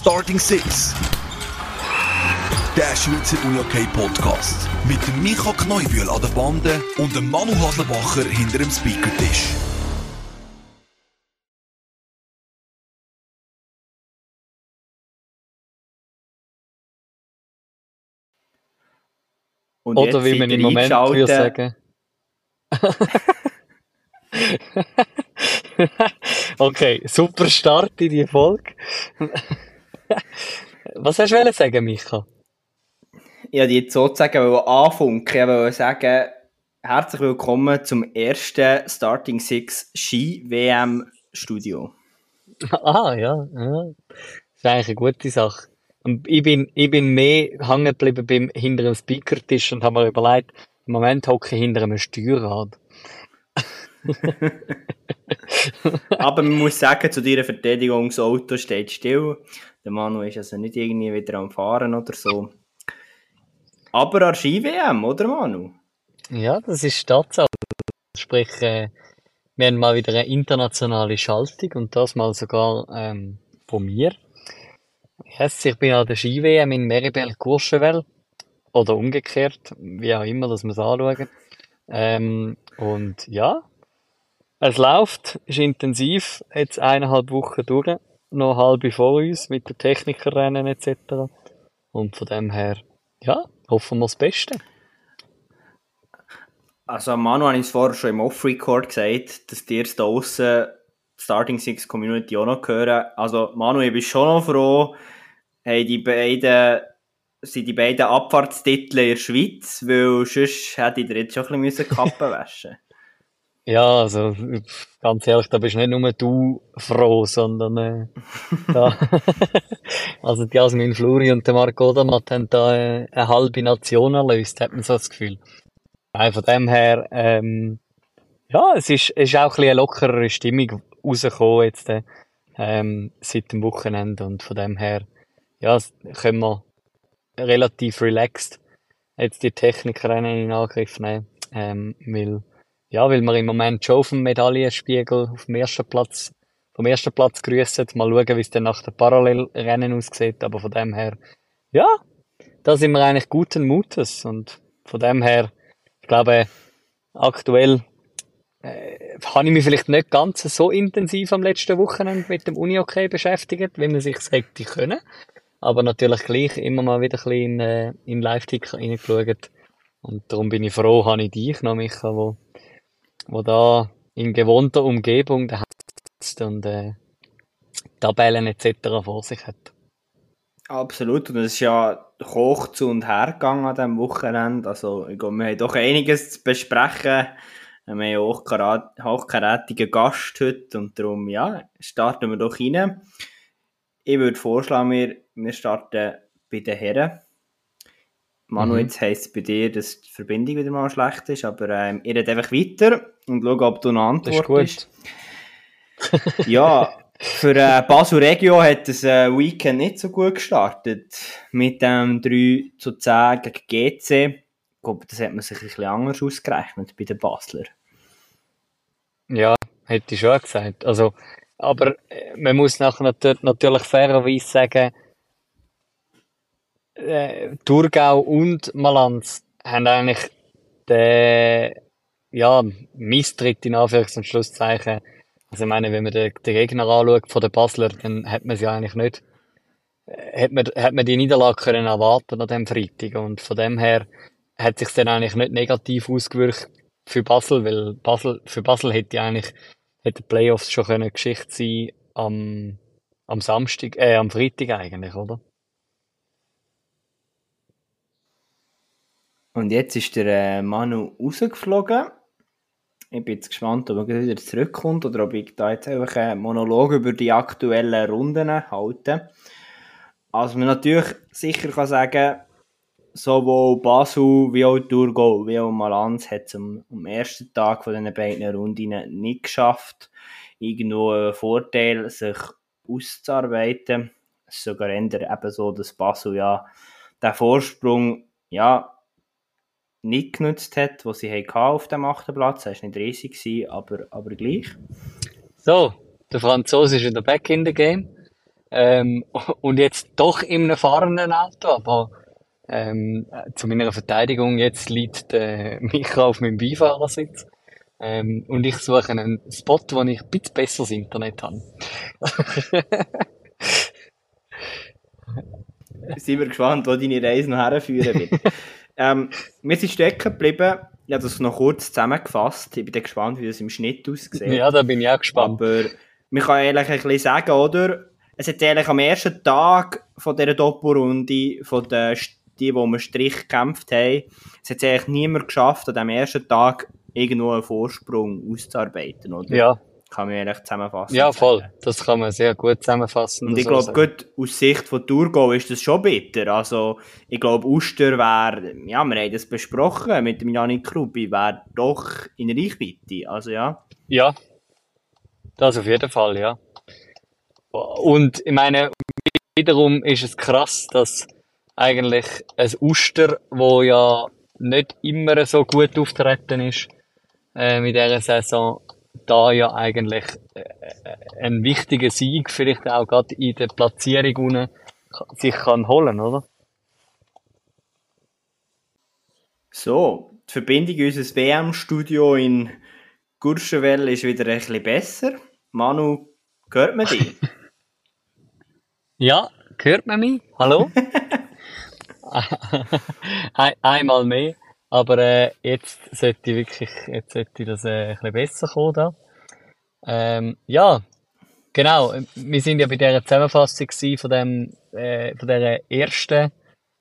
Starting Six. Der Schweizer UniOK Podcast. Mit dem Micha Kneubühl an der Bande und dem Manu Haslebacher hinter dem Speakertisch. Und Oder wie man im Moment würde sagen. okay, super Start in die Folge. Was hast du sagen, Micha? Ich wollte jetzt sozusagen anfunken. Ich wollte sagen, herzlich willkommen zum ersten Starting Six Ski WM Studio. Ah, ja, ja. Das ist eigentlich eine gute Sache. Und ich bin, ich bin mehr hängen geblieben beim, hinter dem Speakertisch und habe mir überlegt, im Moment hocke ich hinter einem Steuerrad. Aber man muss sagen, zu deiner Verteidigung, das Auto steht still. Der Manu ist also nicht irgendwie wieder am Fahren oder so. Aber an Ski-WM, oder Manu? Ja, das ist Tatsache. Sprich, äh, wir haben mal wieder eine internationale Schaltung und das mal sogar ähm, von mir. Yes, ich bin an der Ski-WM in Meribel-Courchevel. Oder umgekehrt, wie auch immer, dass wir es anschauen. Ähm, und ja, es läuft, ist intensiv, jetzt eineinhalb Wochen durch, noch halbe vor uns mit den Technikerrennen etc. Und von dem her, ja, hoffen wir das Beste. Also Manu ich es vorher schon im Off-Record gesagt, dass dir da aussen die Starting Six Community auch noch gehören. Also Manu, ich bin schon noch froh, hey, die beiden sind die beiden Abfahrtstitel in der Schweiz, weil sonst hätte ich dir jetzt schon ein bisschen die Kappe waschen Ja, also ganz ehrlich, da bist nicht nur du froh, sondern äh, da, also die Jasmin Fluri und der Marco Odermatt haben da äh, eine halbe Nation erlöst, hat man so das Gefühl. Nein, von dem her, ähm, ja, es ist, es ist auch ein bisschen eine lockerere Stimmung rausgekommen jetzt äh, ähm, seit dem Wochenende und von dem her, ja, können wir relativ relaxed jetzt die Technikrennen in Angriff nehmen, ähm, weil ja, weil wir im Moment schon auf dem Medaillenspiegel auf dem ersten Platz, vom ersten Platz grüßen. Mal schauen, wie es dann nach den Parallelrennen aussieht. Aber von dem her, ja, da sind wir eigentlich guten Mutes. Und von dem her, ich glaube, aktuell äh, habe ich mich vielleicht nicht ganz so intensiv am letzten Wochenende mit dem Uni-OK beschäftigt, wie man sich hätte können. Aber natürlich gleich immer mal wieder ein bisschen in, äh, in Live-Ticker reingeschaut. Und darum bin ich froh, habe ich dich noch, Micha, wo wo da in gewohnter Umgebung daheim sitzt und äh, Tabellen etc. vor sich hat. Absolut, und es ist ja hoch zu und her gegangen an diesem Wochenende. Also, ich glaube, wir haben doch einiges zu besprechen. Wir haben ja auch karat- hochkarätigen Gast heute und darum, ja, starten wir doch rein. Ich würde vorschlagen, wir starten bei den Herren. Manu, Mhm. jetzt heisst es bei dir, dass die Verbindung wieder mal schlecht ist, aber ähm, ich rede einfach weiter und schaue, ob du ist antwortest. gut. Ja, für äh, Basel Regio hat das äh, Weekend nicht so gut gestartet. Mit dem 3 zu 10 gegen GC. Ich glaube, das hat man sich ein bisschen anders ausgerechnet bei den Basler. Ja, hätte ich schon gesagt. Also, aber äh, man muss nachher nat natürlich fairerweise sagen, äh, Thurgau und Malanz haben eigentlich den, ja, Misstritt in Anführungs- und Schlusszeichen. Also ich meine, wenn man den, den Gegner anschaut von den Basler, dann hat man sie eigentlich nicht, äh, hat man, hat man die Niederlage können erwarten an dem Freitag. Und von dem her hat sich dann eigentlich nicht negativ ausgewirkt für Basel, weil Basel, für Basel hätte eigentlich, hätte Playoffs schon können Geschichte sein am, am Samstag, äh, am Freitag eigentlich, oder? Und jetzt ist der äh, Manu rausgeflogen. Ich bin jetzt gespannt, ob er wieder zurückkommt oder ob ich da jetzt einfach einen Monolog über die aktuellen Runden halte. Also man natürlich sicher kann sagen, sowohl Basel wie auch Thurgau wie auch Malanz hat es am, am ersten Tag von diesen beiden Runden nicht geschafft, irgendwo einen Vorteil sich auszuarbeiten. Es ist sogar eher eben so, dass Basel ja den Vorsprung ja nicht genutzt hat, was sie hatten auf dem achten Platz. Er war nicht riesig, gewesen, aber, aber gleich. So, der Franzose ist wieder back in the game. Ähm, und jetzt doch in einem fahrenden Auto, aber ähm, zu meiner Verteidigung, jetzt liegt äh, Micha auf meinem Beifahrersitz. Ähm, und ich suche einen Spot, wo ich ein bisschen besseres Internet habe. Sind wir gespannt, wo deine Reise noch herführen wird. Ähm, wir sind stecken geblieben. Ich habe das noch kurz zusammengefasst. Ich bin dann gespannt, wie das im Schnitt aussieht. Ja, da bin ich auch gespannt. Aber man kann ehrlich ein bisschen sagen, oder? Es hat ehrlich am ersten Tag von dieser Doppelrunde, von den, die, wo wir Strich gekämpft haben, es hat eigentlich niemand geschafft, an diesem ersten Tag irgendwo einen Vorsprung auszuarbeiten, oder? Ja. Kann man eigentlich zusammenfassen. Ja, voll. Das kann man sehr gut zusammenfassen. Und ich glaube, gut, aus Sicht von Thurgau ist das schon bitter. Also, ich glaube, Uster wäre, ja, wir haben das besprochen mit dem Janik Krubi, wäre doch in Reichweite. Also, ja. Ja. Das auf jeden Fall, ja. Und ich meine, wiederum ist es krass, dass eigentlich ein Uster, wo ja nicht immer so gut auftreten ist, äh, mit dieser Saison, da ja eigentlich äh, ein wichtiger Sieg vielleicht auch gerade in der Platzierung unten sich kann holen, oder? So, die Verbindung in unser WM-Studio in Gurschenwell ist wieder ein bisschen besser. Manu, hört man dich? ja, hört man mich? Hallo? Einmal mehr. Aber äh, jetzt sollte ich wirklich, jetzt sollte das äh, ein bisschen besser kommen da. Ähm, ja, genau. Wir sind ja bei dieser Zusammenfassung von dem, äh, von dieser ersten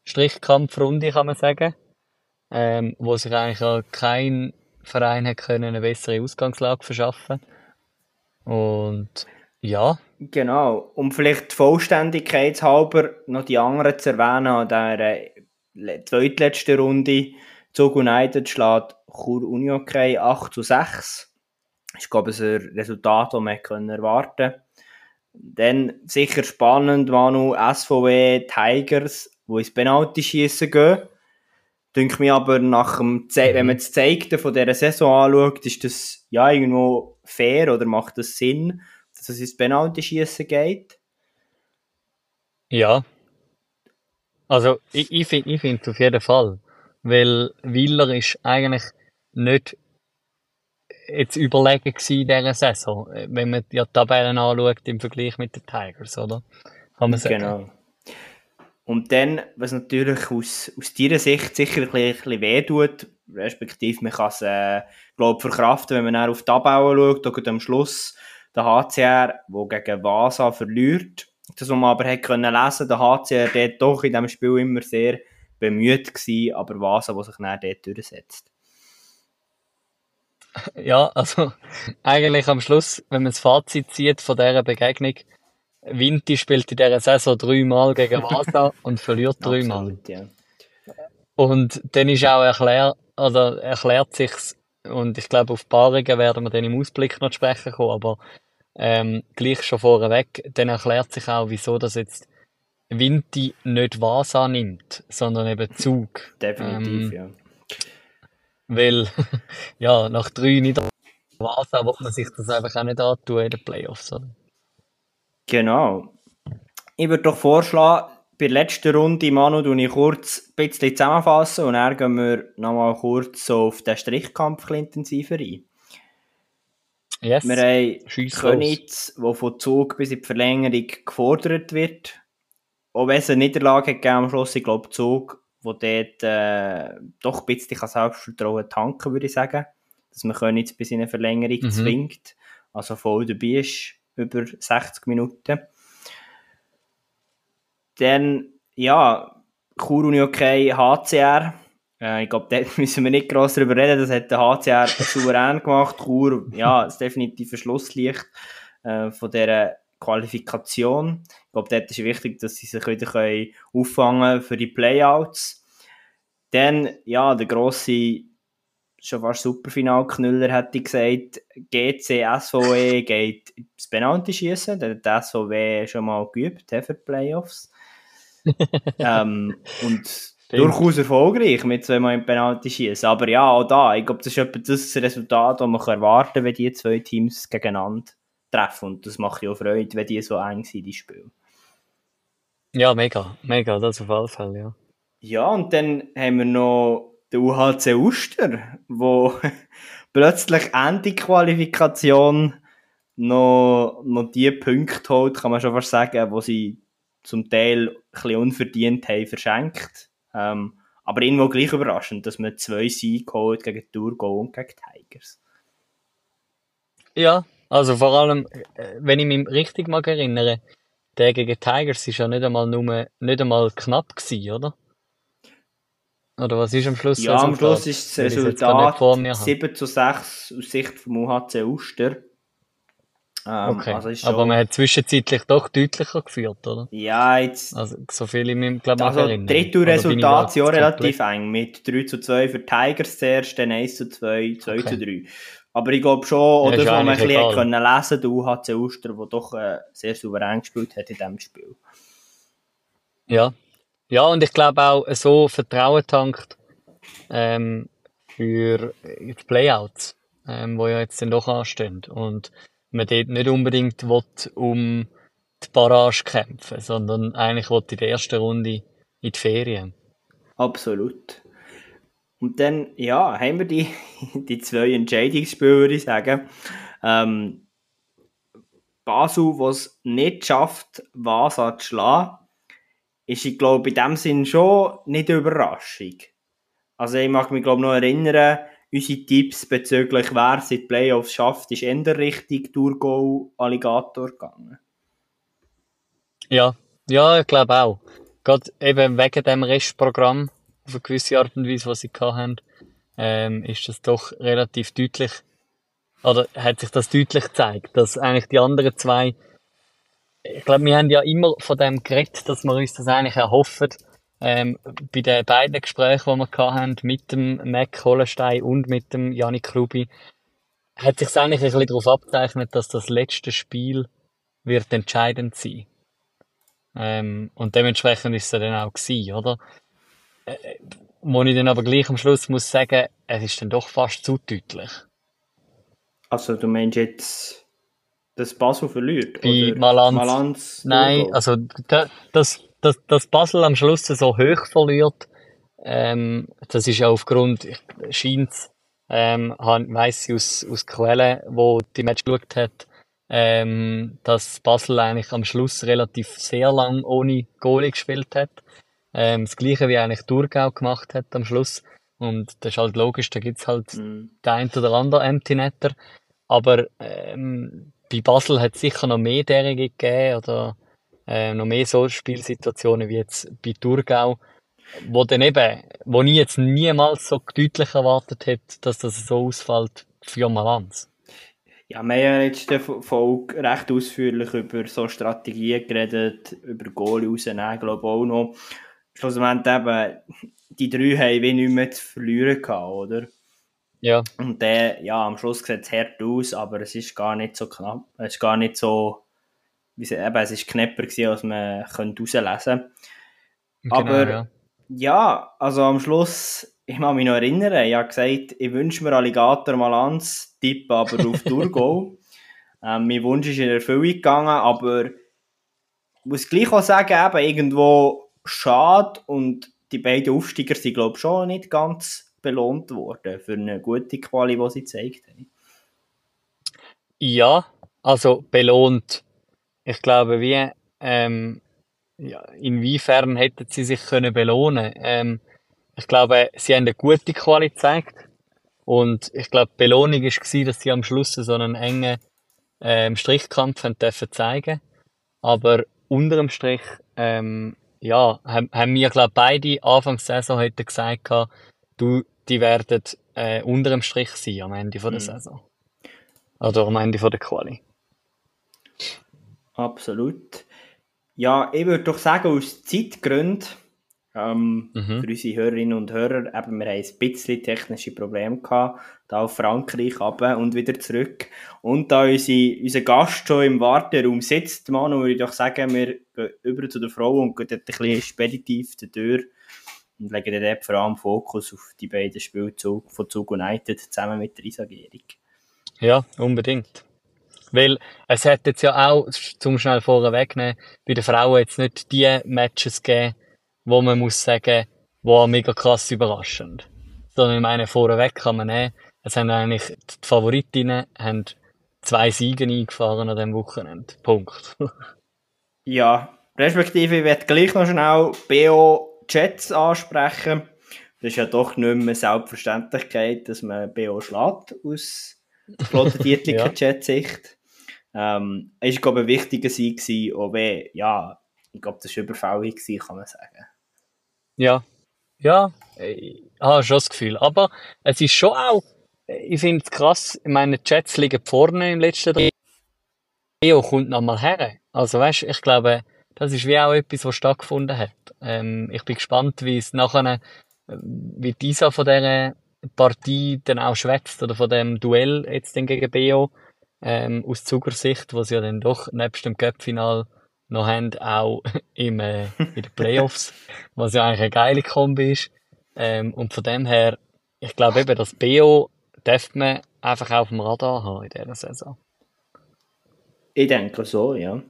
Strichkampfrunde, kann man sagen, ähm, wo sich eigentlich auch kein Verein hat können eine bessere Ausgangslage verschaffen. Und ja. Genau. Um vielleicht Vollständigkeit halber noch die anderen zu erwähnen, an äh, zweitletzten Runde Zug United schlägt Chur Unihockey 8 zu 6. Das glaube ich, ein Resultat, das man erwarten konnte. Dann sicher spannend noch SVW Tigers, die ins Penalty-Schießen gehen. Denke mir aber, nach dem Ze wenn man das Zeigte von dieser Saison anschaut, ist das ja irgendwo fair oder macht das Sinn, dass es ins Penalty-Schießen geht? Ja. Also, ich, ich finde find auf jeden Fall. Weil Willer ist eigentlich nicht jetzt überlegen gewesen in dieser Saison, wenn man die Tabellen anschaut im Vergleich mit den Tigers, oder? Kann man sagen. Genau. Und dann, was natürlich aus, aus deiner Sicht sicher ein bisschen, weh tut, respektive man kann es, äh, glaube verkraften, wenn man dann auf die Tabelle schaut, da am Schluss der HCR, der gegen Vasa verliert. Das, was man aber hat können lesen, der HCR, der doch in diesem Spiel immer sehr bemüht gewesen, aber Vasa, was sich dann dort durchsetzt. Ja, also eigentlich am Schluss, wenn man das Fazit zieht von dieser Begegnung, Vinti spielt in dieser Saison dreimal gegen Vasa und verliert dreimal. Ja. Und dann ist auch erklärt, oder erklärt sich's, und ich glaube, auf Paarungen werden wir dann im Ausblick noch sprechen kommen, aber ähm, gleich schon vorweg, dann erklärt sich auch, wieso das jetzt Vinti nicht Vasa nimmt, sondern eben Zug. Definitiv, ähm, ja. Weil, ja, nach drei Niederlagen Vasa wird man sich das einfach auch nicht antun in den Playoffs, oder? Genau. Ich würde doch vorschlagen, bei der letzten Runde, Manu, tue ich kurz ein bisschen zusammenfassen und dann gehen wir nochmal kurz so auf den Strichkampf intensiver ein. Yes. Wir haben Könitz, der von Zug bis in die Verlängerung gefordert wird auch wenn es eine Niederlage gegeben am Schluss, ich glaube, Zug, wo dort äh, doch ein bisschen Selbstvertrauen tanken würde ich sagen. Dass man jetzt bis in eine Verlängerung mhm. zwingt. Also voll dabei ist, über 60 Minuten. Dann, ja, Chur Uni okay, HCR. Äh, ich glaube, dort müssen wir nicht gross darüber reden. Das hat der HCR souverän gemacht. Chur, ja, das definitive Schlusslicht äh, von dieser Qualifikation. Ich glaube, dort ist wichtig, dass sie sich wieder können auffangen für die Playouts. Dann, ja, der grosse, schon fast Superfinalknüller hätte ich gesagt, GC, SVE geht ins Penalty schießen. Da hat der SVW schon mal geübt für die Playoffs. ähm, und durchaus erfolgreich mit zweimal im Penalty schießen. Aber ja, auch da, ich glaube, das ist etwa das Resultat, das man erwarten kann, wenn die zwei Teams gegeneinander treffen. Und das macht ja auch Freude, wenn die so eng sind, die Spiele. Ja, mega, mega, das auf alle Fälle, ja. Ja, und dann haben wir noch den UHC Uster, wo plötzlich Ende Qualifikation noch, noch die Punkte holt, kann man schon fast sagen, wo sie zum Teil ein bisschen unverdient haben verschenkt. Ähm, aber irgendwo gleich überraschend, dass man zwei Siege holt gegen Thurgau und gegen Tigers. Ja, also vor allem, äh, wenn ich mich richtig mag erinnere, der gegen Tigers ist ja nicht einmal nur, nicht einmal knapp gewesen, oder? Oder was ist am Schluss? Ja, am Schluss ist das Resultat 7 zu 6 aus Sicht vom UHC Uster. Ähm, okay. Also schon... Aber man hat zwischenzeitlich doch deutlicher geführt, oder? Ja, jetzt. Also, so viel ich mich, glaube ich, Also, erinnere. dritte Resultat ja relativ eng. Mit 3 zu 2 für Tigers zuerst, dann 1 zu 2, 2 okay. zu 3. Aber ich glaube schon, oder ja, was man ein bisschen können lesen der UHC Uster, der doch äh, sehr souverän gespielt hat in diesem Spiel. Ja. Ja, und ich glaube auch, so Vertrauen tankt ähm, für die Playouts, ähm, wo ja jetzt dann doch anstehen. Und man dort nicht unbedingt will, um die Barrage kämpfen, sondern eigentlich will in der ersten Runde in die Ferien. Absolut. Und dann, ja, haben wir die, die zwei Entscheidungsspiele, würde ich sagen. Ähm, Basel, was nicht schafft, was zu schlagen, ist, ich glaube, in dem Sinn schon nicht eine Überraschung. Also ich mag mich, glaube noch erinnern, unsere Tipps bezüglich wer in die Playoffs schafft, ist eher Richtung Thurgau Alligator gegangen. Ja, ja, ich glaube auch. Gerade eben wegen dem Restprogramm, auf eine gewisse Art und Weise, was sie hatten, ähm, ist das doch relativ deutlich, oder hat sich das deutlich gezeigt, dass eigentlich die anderen zwei, ich glaube, wir haben ja immer von dem geredet, dass wir uns das eigentlich erhoffen, ähm, bei den beiden Gesprächen, die wir hatten, mit dem Mac Hollenstein und mit dem Janik Klubi, hat sich eigentlich ein bisschen darauf abgezeichnet, dass das letzte Spiel wird entscheidend sein. Ähm, und dementsprechend ist es dann auch gewesen, oder? Äh, wo ich dann aber gleich am Schluss muss sagen, es ist dann doch fast zu deutlich. Also du meinst jetzt, dass Basel verliert? Bei Malanz? Malanz Nein, also das, dass, dass Basel am Schluss so hoch verliert, ähm, das ist ja aufgrund, scheint ähm, weiss ich aus, aus Quellen, wo die Match geschaut hat, ähm, dass Basel eigentlich am Schluss relativ sehr lang ohne Goalie gespielt hat. Ähm, das gleiche wie eigentlich Thurgau gemacht hat am Schluss. Und das ist halt logisch, da gibt's halt mhm. den ein oder anderen Empty Netter. Aber ähm, bei Basel hat es sicher noch mehr derige gegeben oder äh, noch mehr so Spielsituationen wie jetzt bei Thurgau, wo dann eben, wo ich jetzt niemals so deutlich erwartet hätte, dass das so ausfällt für Malanz. Ja, wir haben ja jetzt in der Folge recht ausführlich über so Strategien geredet, über Goalie rausnehmen, glaube ich auch noch. Schlussendlich eben, die drei haben wie nicht mehr zu verlieren gehabt, oder? Ja. Und der, ja, am Schluss sieht es hart aus, aber es ist gar nicht so knapp, es ist gar nicht so wie eben, es war knapper, gewesen, als man herauslesen konnte. Genau, Aber ja. ja. also am Schluss, ich kann mich noch erinnern, ich habe gesagt, ich wünsche mir Alligator mal ans, tippe aber auf Thurgau. ähm, mein Wunsch ist in Erfüllung gegangen, aber ich muss gleich auch sagen, eben irgendwo schade und die beiden Aufsteiger sind, glaube ich, schon nicht ganz belohnt worden für eine gute Quali, die sie gezeigt haben. Ja, also belohnt ich glaube, wie, ähm, ja, inwiefern hätten sie sich können belohnen ähm, Ich glaube, sie haben eine gute Qualität gezeigt. Und ich glaube, die Belohnung war, dass sie am Schluss so einen engen ähm, Strichkampf haben dürfen zeigen Aber unter dem Strich, ähm, ja, haben, haben wir, glaube beide Anfangs Saison heute gesagt, du, die werden äh, unter dem Strich sein am Ende von der mhm. Saison. Oder am Ende von der Quali. Absolut. Ja, ich würde doch sagen, aus Zeitgründen, ähm, mhm. für unsere Hörerinnen und Hörer, eben, wir haben ein bisschen technische Probleme gehabt, da auf Frankreich runter und wieder zurück. Und da unsere, unser Gast schon im Warteraum sitzt, Manu, würde ich doch sagen, wir gehen über zu der Frau und gehen dort ein bisschen speditiv zur Tür und legen dort vor allem Fokus auf die beiden Spielzüge von Zug United zusammen mit der Isagierung. Ja, unbedingt. Weil es hat jetzt ja auch, zum schnell vorher wegnehmen, bei den Frauen jetzt nicht die Matches gegeben, wo man muss sagen, wow, mega krass überraschend. Sondern ich meine, vorweg kann man nehmen, es haben eigentlich die Favoritinnen haben zwei Siege eingefahren an diesem Wochenende. Punkt. ja, respektive ich werde gleich noch schnell BO Jets ansprechen. Das ist ja doch nicht mehr Selbstverständlichkeit, dass man BO schlägt aus flottentiertlicher ja. Jet-Sicht. Ähm, es war, glaube ich, ein wichtiger Sieg gewesen, auch wenn, ja, ich glaube, das war überfällig kann man sagen. Ja, ja, ich habe schon das Gefühl. Aber es ist schon auch, ich finde es krass, meine Jets liegen vorne im letzten Dreh. Leo kommt nochmal her. Also weißt, ich glaube, das ist wie auch etwas, was stattgefunden hat. Ähm, ich bin gespannt, wie es nachher, äh, wie dieser von dieser Partie dann auch schwätzt oder von dem Duell jetzt dann gegen Beo ähm, aus Zugersicht, was ja dann doch nebst dem Cup-Final noch haben, auch im, äh, in den Playoffs, was ja eigentlich eine geile Kombi ist. Ähm, und von dem her, ich glaube eben, das Beo darf man einfach auf dem Radar haben in dieser Saison. Ich denke so, ja.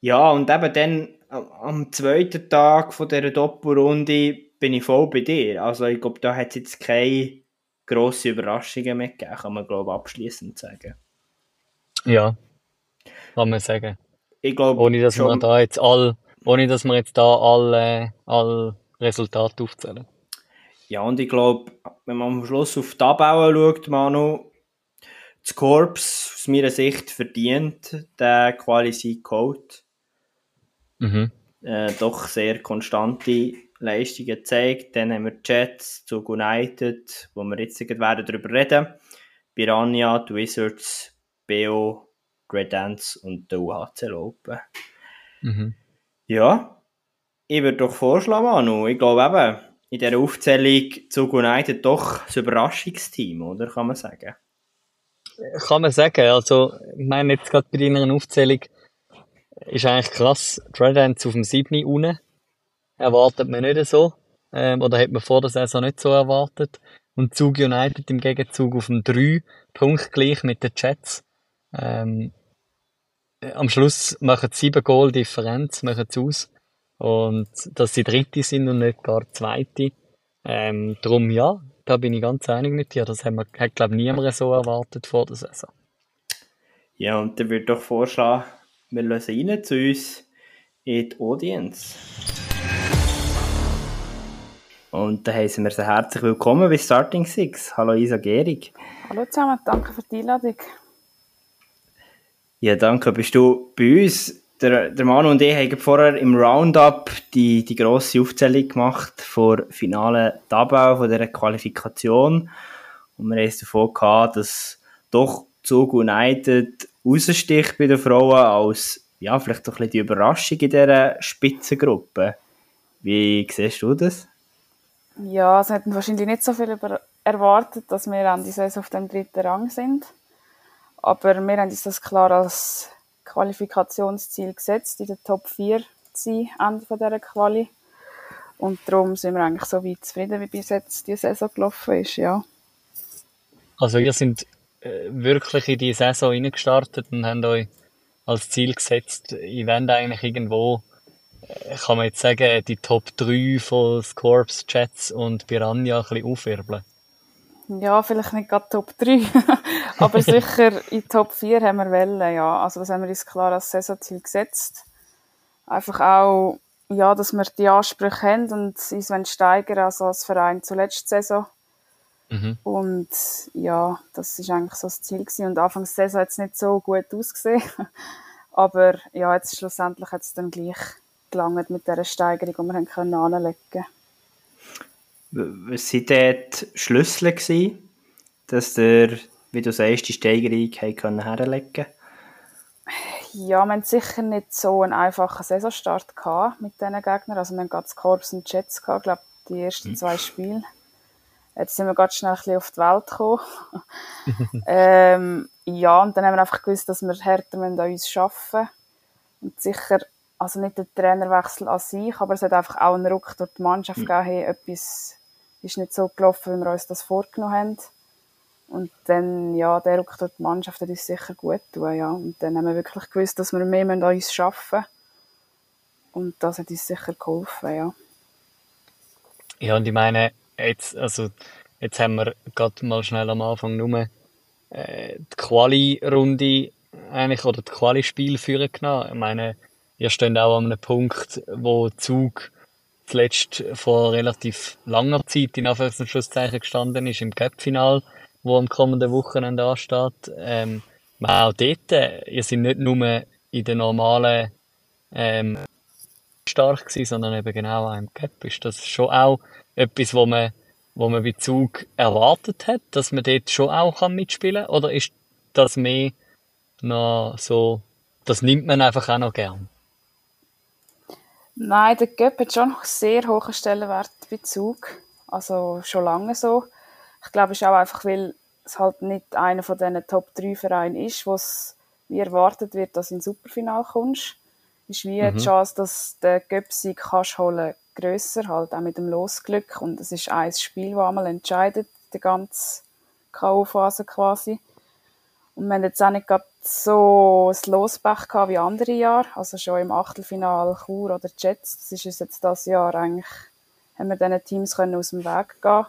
Ja, und eben dann am zweiten Tag von dieser Doppelrunde bin ich voll bei dir. Also ich glaube, da hat es jetzt keine grossen Überraschungen mehr gegeben, kann man glaube ich abschließend sagen. Ja, kann man sagen. Ich glaube, ohne dass schon... wir da jetzt all, ohne dass wir jetzt da alle, alle Resultate aufzählen. Ja, und ich glaube, wenn man am Schluss auf die Abbauer schaut, Manu, das Korps aus meiner Sicht verdient den Quali-Sieg geholt. Mhm. Äh, doch sehr konstante Leistungen gezeigt. Dann haben wir die Jets, Zug United, wo wir jetzt werden darüber reden. Piranha, die Wizards, BO, Red Dance und der UHC Open. Mhm. Ja, ich würde doch vorschlagen, Manu. Ich glaube eben, in dieser Aufzählung Zug United doch das Überraschungsteam, oder? Kann man sagen? Kann man sagen. Also, ich meine, jetzt gerade bei deiner Aufzählung ist eigentlich krass. Red Dance auf dem 7. unten erwartet man nicht so. Ähm, oder hat man vor der Saison nicht so erwartet. Und Zug United im Gegenzug auf dem 3, punktgleich mit den Jets. Ähm, am Schluss machen sie sieben Goal Differenz, machen sie aus. Und dass sie Dritte sind und nicht gar Zweite. Ähm, darum ja, da bin ich ganz einig mit dir. Das hat, man, hat glaube ich, niemand so erwartet vor der Saison. Ja, und dann würde ich doch vorschlagen, wir lösen rein zu uns in die Audience. Und da heißen wir sehr herzlich willkommen bei Starting Six. Hallo Isa Gehrig. Hallo zusammen, danke für die Einladung. Ja, danke. Bist du bei uns? Der, der Manu und ich haben vorher im Roundup die, die grosse Aufzählung gemacht vor finalen Tabelle von dieser Qualifikation. Und wir haben es davon gehabt, dass doch Zug United raussticht bei den Frauen als ja, vielleicht doch ein bisschen die Überraschung in dieser Spitzengruppe. Wie siehst du das? Ja, es hätten wahrscheinlich nicht so viel erwartet, dass wir an die auf dem dritten Rang sind. Aber wir haben uns das klar als Qualifikationsziel gesetzt, in der Top 4 zu sein, Ende dieser Quali. Und darum sind wir eigentlich so weit zufrieden, wie bis jetzt die Saison gelaufen ist, ja. Also ihr sind äh, wirklich in die Saison reingestartet und haben euch als Ziel gesetzt, ich werde eigentlich irgendwo, äh, kann man jetzt sagen, die Top 3 von Scorps, Jets und Piranha ein bisschen aufwirbeln. Ja, vielleicht nicht gerade Top 3, aber sicher in Top 4 haben wir wollen, ja. Also das haben wir uns klar als Saisonziel gesetzt. Einfach auch, ja, dass wir die Ansprüche haben und uns steigern also als Verein zur letzten Saison. Mhm. Und ja, das ist eigentlich so das Ziel gewesen. Und Anfangs der Saison hat es nicht so gut ausgesehen. aber ja, jetzt schlussendlich hat es dann gleich gelangt mit dieser Steigerung, die wir haben können anlegen können. Was waren dort Schlüssel, gewesen, dass der, wie du sagst, die Steigerung können herlegen Ja, wir hatten sicher nicht so einen einfachen Saisonstart gehabt mit diesen Gegnern. Also wir hatten gerade Corps und Jets, gehabt, glaube die ersten zwei Spiele. Jetzt sind wir ganz schnell ein bisschen auf die Welt gekommen. ähm, ja, und dann haben wir einfach gewusst, dass wir härter an uns arbeiten müssen. Und sicher, also nicht der Trainerwechsel an sich, aber es hat einfach auch einen Ruck durch die Mannschaft mhm. gegeben, hey, etwas ist nicht so gelaufen, wie wir uns das vorgenommen haben. Und dann, ja, der Ruck die Mannschaft hat uns sicher gut tun, ja. Und dann haben wir wirklich gewusst, dass wir mehr an uns arbeiten müssen. Und das hat uns sicher geholfen, ja. Ja, und ich meine, jetzt, also, jetzt haben wir gerade mal schnell am Anfang nur äh, die Quali-Runde eigentlich oder die Quali-Spiel führen genommen. Ich meine, ihr steht auch an einem Punkt, wo Zug zuletzt vor relativ langer Zeit in Anführungs- und Schlusszeichen gestanden ist, im Cup-Final, wo am kommenden Wochenende ansteht. Ähm, auch dort, äh, ihr seid nicht nur in der normalen ähm, stark gewesen, sondern eben genau auch im Cup. Ist das schon auch etwas, wo man, wo man bei Zug erwartet hat, dass man dort schon auch kann mitspielen kann? Oder ist das mehr noch so, das nimmt man einfach auch noch gern? Nein, der Cup hat schon noch sehr hohen Stellenwert bei Zug. Also schon lange so. Ich glaube, es ist auch einfach, weil es halt nicht einer von diesen Top 3 Vereinen ist, wo es wie erwartet wird, dass du ins Superfinal kommst. Ist wie mhm. die Chance, dass du den Göpsieg kannst holen, grösser, halt auch mit dem Losglück. Und es ist ein Spiel, das einmal entscheidet, die ganze K.O.-Phase quasi. Und wir haben jetzt auch nicht gerade so ein Lospech gehabt wie andere Jahre. Also schon im Achtelfinal Chur oder Jets. Das ist uns jetzt das Jahr eigentlich, haben wir diesen Teams können aus dem Weg gehen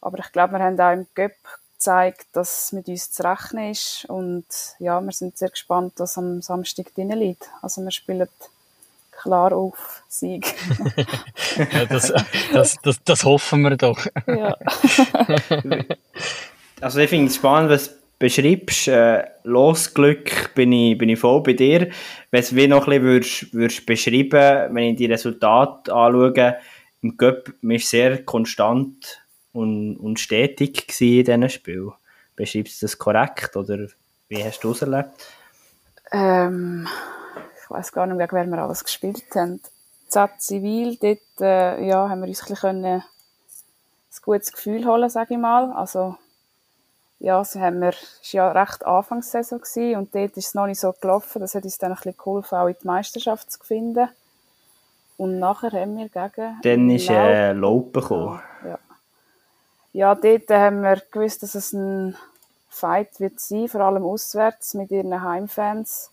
Aber ich glaube, wir haben auch im Göpp gezeigt, dass es mit uns zu rechnen ist. Und ja, wir sind sehr gespannt, was am Samstag drin liegt. Also wir spielen klar auf Sieg. ja, das, das, das, das, hoffen wir doch. ja. also ich finde es spannend, was beschreibst. Äh, Losglück bin ich, bin ich voll bei dir. Wenn du noch ein bisschen würdest, würdest beschreiben, wenn ich die Resultate anschaue, im Göpp, man ist sehr konstant und, und stetig in diesem Spiel. Beschreibst du das korrekt oder wie hast du es erlebt? Ähm, ich weiß gar nicht mehr, wer wir alles gespielt haben. Z Zivil, dort äh, ja, haben wir uns ein, bisschen ein gutes Gefühl holen, sage ich mal. Also, ja, so haben wir, es war ja recht Anfangssaison gewesen, und dort ist es noch nicht so gelaufen. Das hat uns dann ein bisschen geholfen, auch in die Meisterschaft zu finden. Und nachher haben wir gegen... Dann ist äh, Lob bekommen. Ja ja, dort haben wir gewusst, dass es ein Fight wird sein, vor allem auswärts mit ihren Heimfans.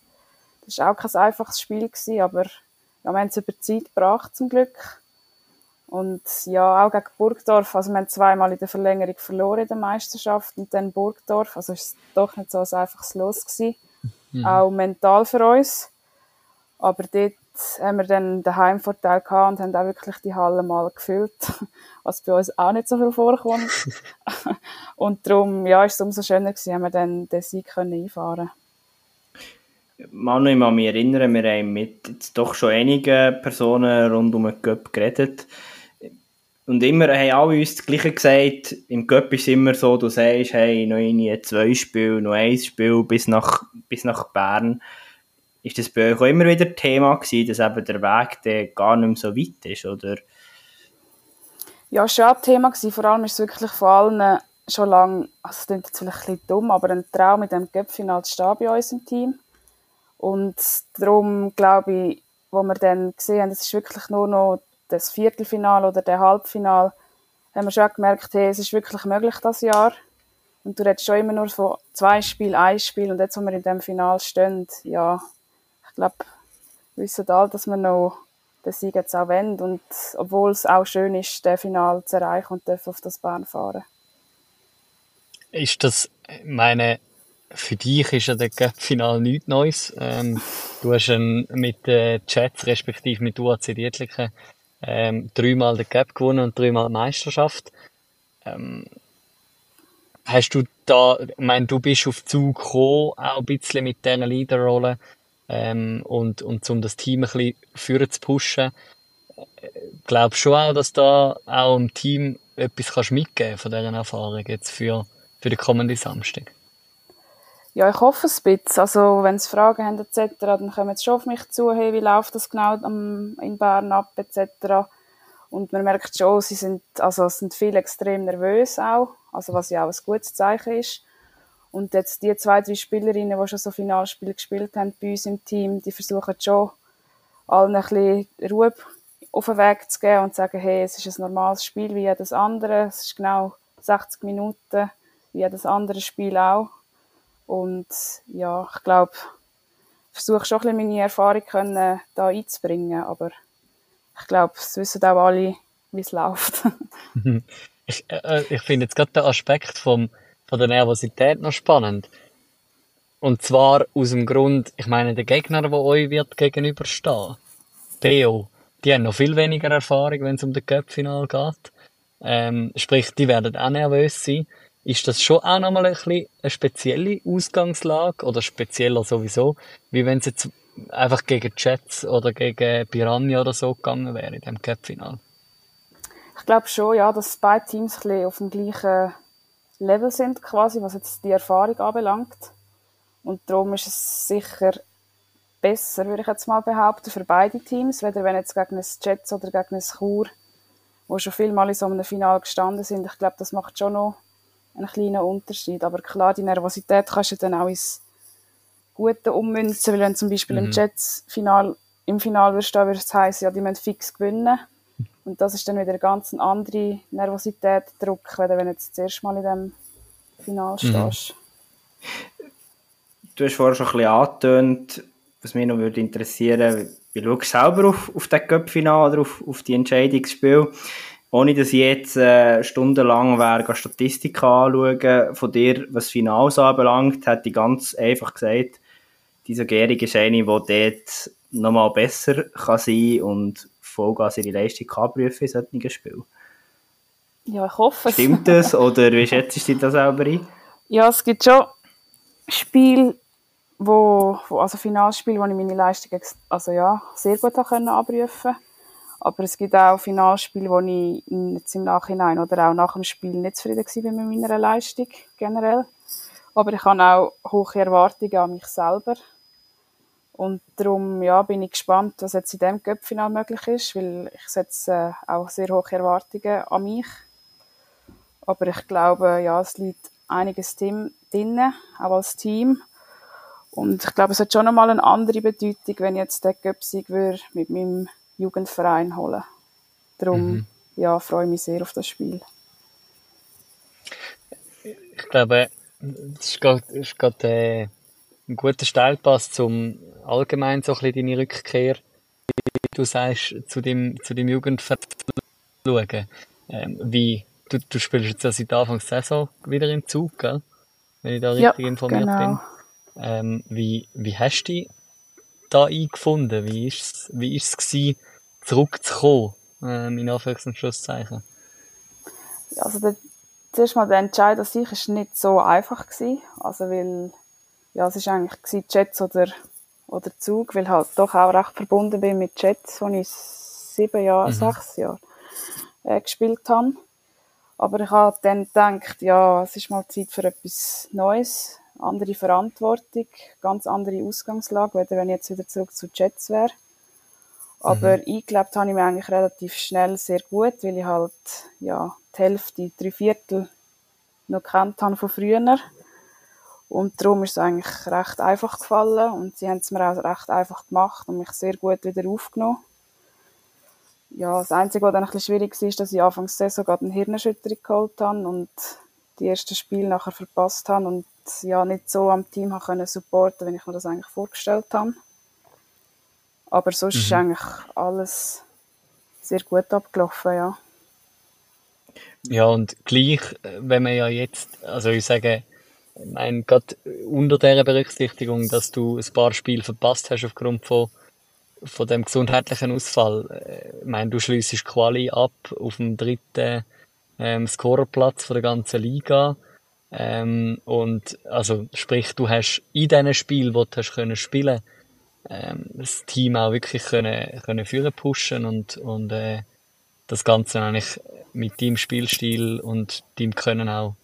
Das war auch kein einfaches Spiel, gewesen, aber ja, wir haben es über die Zeit gebracht, zum Glück. Und ja, auch gegen Burgdorf, also wir haben zweimal in der Verlängerung verloren in der Meisterschaft und dann Burgdorf, also ist es doch nicht so ein einfaches Los gewesen. Mhm. Auch mental für uns. Aber dort haben wir dann den Heimvorteil gehabt und haben auch wirklich die Halle mal gefüllt, was bei uns auch nicht so viel vorkommt. und darum, ja, ist es umso schöner gewesen, haben wir dann den Sieg können einfahren Manu, ich kann mich erinnern, wir haben mit jetzt doch schon einigen Personen rund um den Cup geredet. Und immer haben alle uns das Gleiche gesagt, im Cup ist es immer so, du sagst, hey, noch ein, zwei Spiele, noch ein Spiel bis nach, bis nach Bern ist das bei euch auch immer wieder Thema gewesen, dass eben der Weg der gar nicht mehr so weit ist, oder? Ja, schon ein Thema gewesen. Vor allem ist es wirklich vor allen schon lange, also es klingt jetzt vielleicht ein bisschen dumm, aber ein Traum mit dem Göppfinal stehen bei uns im Team. Und darum glaube ich, wo wir dann gesehen haben, es ist wirklich nur noch das Viertelfinal oder der Halbfinal, haben wir schon gemerkt, hey, es ist wirklich möglich das Jahr. Und du redest schon immer nur von zwei Spielen, ein Spiel und jetzt, wo wir in dem Final stehen, ja, ich glaube, wir wissen alle, dass wir noch den Sieg jetzt auch wollen. Und obwohl es auch schön ist, den Final zu erreichen und auf das Bahn fahren. Ist das, meine, für dich ist ja der Cup-Final nichts Neues. Ähm, du hast einen, mit den Chats, respektive mit UAC Dietliken, ähm, dreimal den Cup gewonnen und dreimal die Meisterschaft. Ähm, hast du da, ich meine, du bist auf Zug gekommen, auch ein bisschen mit dieser Leaderrolle ähm, und, und um das Team ein bisschen führen zu pushen. Glaubst du schon auch, dass da auch im Team etwas kannst mitgeben von dieser Erfahrung jetzt für, für den kommenden Samstag? Ja, ich hoffe es ein bisschen. Also, wenn Sie Fragen haben etc., dann kommen Sie schon auf mich zu, hey, wie läuft das genau in Bern ab etc. Und man merkt schon, sie sind, also sind viele extrem nervös auch, also was ja auch ein gutes Zeichen ist. Und jetzt die zwei, drei Spielerinnen, die schon so Finalspiele gespielt haben bei uns im Team, die versuchen schon, allen ein bisschen Ruhe auf den Weg zu geben und zu sagen, hey, es ist ein normales Spiel wie jedes andere, es ist genau 60 Minuten, wie jedes andere Spiel auch. Und ja, ich glaube, ich versuche schon ein bisschen meine Erfahrung können, da einzubringen, aber ich glaube, es wissen auch alle, wie es läuft. ich, äh, ich finde jetzt gerade den Aspekt vom, von der Nervosität noch spannend. Und zwar aus dem Grund, ich meine, der Gegner, der euch wird gegenüberstehen, Theo, die haben noch viel weniger Erfahrung, wenn es um den Cup-Final geht. Ähm, sprich, die werden auch nervös sein. Ist das schon auch nochmal ein eine spezielle Ausgangslage oder spezieller sowieso, wie wenn es jetzt einfach gegen Jets oder gegen Piranha oder so gegangen wäre in dem Cup-Final? Ich glaube schon, ja, dass beide Teams ein bisschen auf dem gleichen Level sind, quasi, was jetzt die Erfahrung anbelangt. Und darum ist es sicher besser, würde ich jetzt mal behaupten, für beide Teams, weder wenn jetzt gegen ein Jets oder gegen ein Chur, wo schon viel mal in so einem Final gestanden sind. Ich glaube, das macht schon noch einen kleinen Unterschied. Aber klar, die Nervosität kannst du dann auch ins Gute ummünzen, weil wenn zum Beispiel mhm. im Jets-Final im Final wirst du würde es heißen, ja, die müssen fix gewinnen. Und das ist dann wieder eine ganz andere Nervosität, Druck, wenn du jetzt das erste Mal in diesem Final mhm. stehst. Mhm. Du hast vorher schon ein bisschen angetönt, was mich noch würde interessieren, wie schaust du selber auf, auf das Cup-Final oder auf, auf die Entscheidungsspiel? Ohne dass ich jetzt äh, stundenlang wäre, Statistiken anschauen von dir, was Finals anbelangt, hätte ich ganz einfach gesagt, dieser Gehrig ist eine, die dort nochmal besser kann sein und Vollgas ihre Leistung kann prüfen in solchen Spielen. Ja, ich hoffe es. Stimmt das oder wie schätzt du das selber ein? Ja, es gibt schon Spiele, wo, wo also Finalspiele, wo ich meine Leistung also ja, sehr gut können abrufen aber es gibt auch Finalspiele, wo ich jetzt im Nachhinein oder auch nach dem Spiel nicht zufrieden war mit meiner Leistung generell. Aber ich habe auch hohe Erwartungen an mich selber. Und darum ja, bin ich gespannt, was jetzt in diesem Cup-Final möglich ist, weil ich setze äh, auch sehr hohe Erwartungen an mich. Aber ich glaube, ja, es liegt einiges drin, auch als Team. Und ich glaube, es hat schon nochmal eine andere Bedeutung, wenn ich jetzt den Göpsig mit meinem Jugendverein holen Darum mhm. ja, freue ich mich sehr auf das Spiel. Ich glaube, das ist gerade, äh, ein guter Steilpass zum allgemein so ein bisschen deine Rückkehr, wie du sagst, zu dem, zu dem Jugendverein schauen. Ähm, wie, du, du spielst jetzt ja seit Anfang der Saison wieder im Zug, gell? Wenn ich da richtig ja, informiert genau. bin. Ähm, wie, wie hast du dich da eingefunden? Wie ist es wie ist's gewesen, zurückzukommen? Ähm, in Anführungs- und Schlusszeichen. Also der, zuerst mal der Entscheid an sich war nicht so einfach. Gewesen. Also weil, ja, es war eigentlich gewesen, Jets oder, oder Zug, weil halt doch auch recht verbunden bin mit Jets, wo ich sieben Jahre, mhm. sechs Jahre äh, gespielt habe. Aber ich habe dann gedacht, ja, es ist mal Zeit für etwas Neues, andere Verantwortung, ganz andere Ausgangslage, weder wenn ich jetzt wieder zurück zu Jets wäre. Aber mhm. eingelebt habe ich mich eigentlich relativ schnell sehr gut, weil ich halt, ja, die Hälfte, drei Viertel noch kennt habe von früher. Und darum ist es eigentlich recht einfach gefallen und sie haben es mir auch recht einfach gemacht und mich sehr gut wieder aufgenommen ja, das Einzige, was dann ein bisschen schwierig war, ist, dass ich anfangs der Saison gerade eine Hirnerschütterung geholt habe und die ersten Spiele nachher verpasst habe und ja, nicht so am Team habe können supporten, wenn ich mir das eigentlich vorgestellt habe. Aber sonst mhm. ist eigentlich alles sehr gut abgelaufen, ja. Ja, und gleich, wenn man ja jetzt, also ich sage, ich meine, gerade unter dieser Berücksichtigung, dass du ein paar Spiele verpasst hast aufgrund von von dem gesundheitlichen Ausfall, äh, ich meine, du schliessest Quali ab auf dem dritten ähm, Scorerplatz von der ganzen Liga. Ähm, und also sprich, du hast in diesen Spielen, wo du hast können spielen, ähm, das Team auch wirklich können, können führen pushen und und äh, das Ganze eigentlich mit deinem Spielstil und deinem Können auch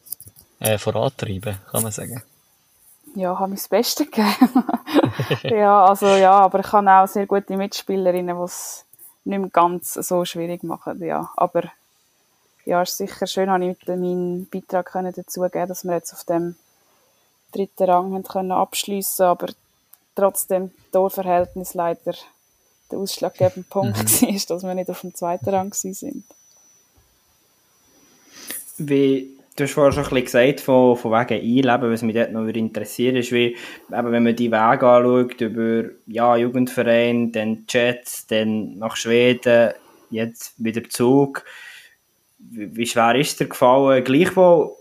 äh, vorantreiben, kann man sagen ja, habe ich das Beste gegeben. ja, also ja, aber ich habe auch sehr gute Mitspielerinnen, die es nicht mehr ganz so schwierig machen, ja. Aber ja, ist sicher schön, habe ich meinen Beitrag können dazu geben, dass wir jetzt auf dem dritten Rang haben können aber trotzdem Torverhältnis leider der ausschlaggebende Punkt mhm. war, dass wir nicht auf dem zweiten Rang sind. Wie du hast vorhin schon ein bisschen gesagt, von, von wegen Einleben, was mich dort noch interessiert, ist, wie, eben, wenn man die Wege anschaut, über, ja, Jugendverein, dann Jets, dann nach Schweden, jetzt wieder Zug. Wie, wie schwer ist es dir gefallen, gleichwohl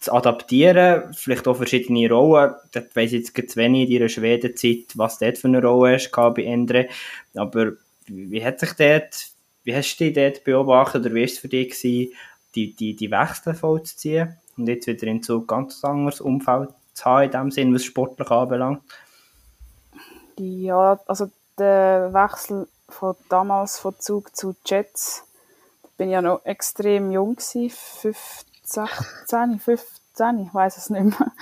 zu adaptieren, vielleicht auch verschiedene Rollen. Das weiss ich jetzt zu wenig in deiner Schwedenzeit, was dort für eine Rolle hast bei Endre. Aber wie hat sich dort, wie hast du dich dort beobachtet oder wie war es für dich gewesen, die, die, die Wechsel vollzuziehen und jetzt wieder in so ein ganz anderes Umfeld zu haben, in dem Sinn, was sportlich anbelangt? Ja, also der Wechsel von damals von Zug zu Jets, bin ich ja noch extrem jung gewesen, 15, 16, 15, ich weiß es nicht mehr.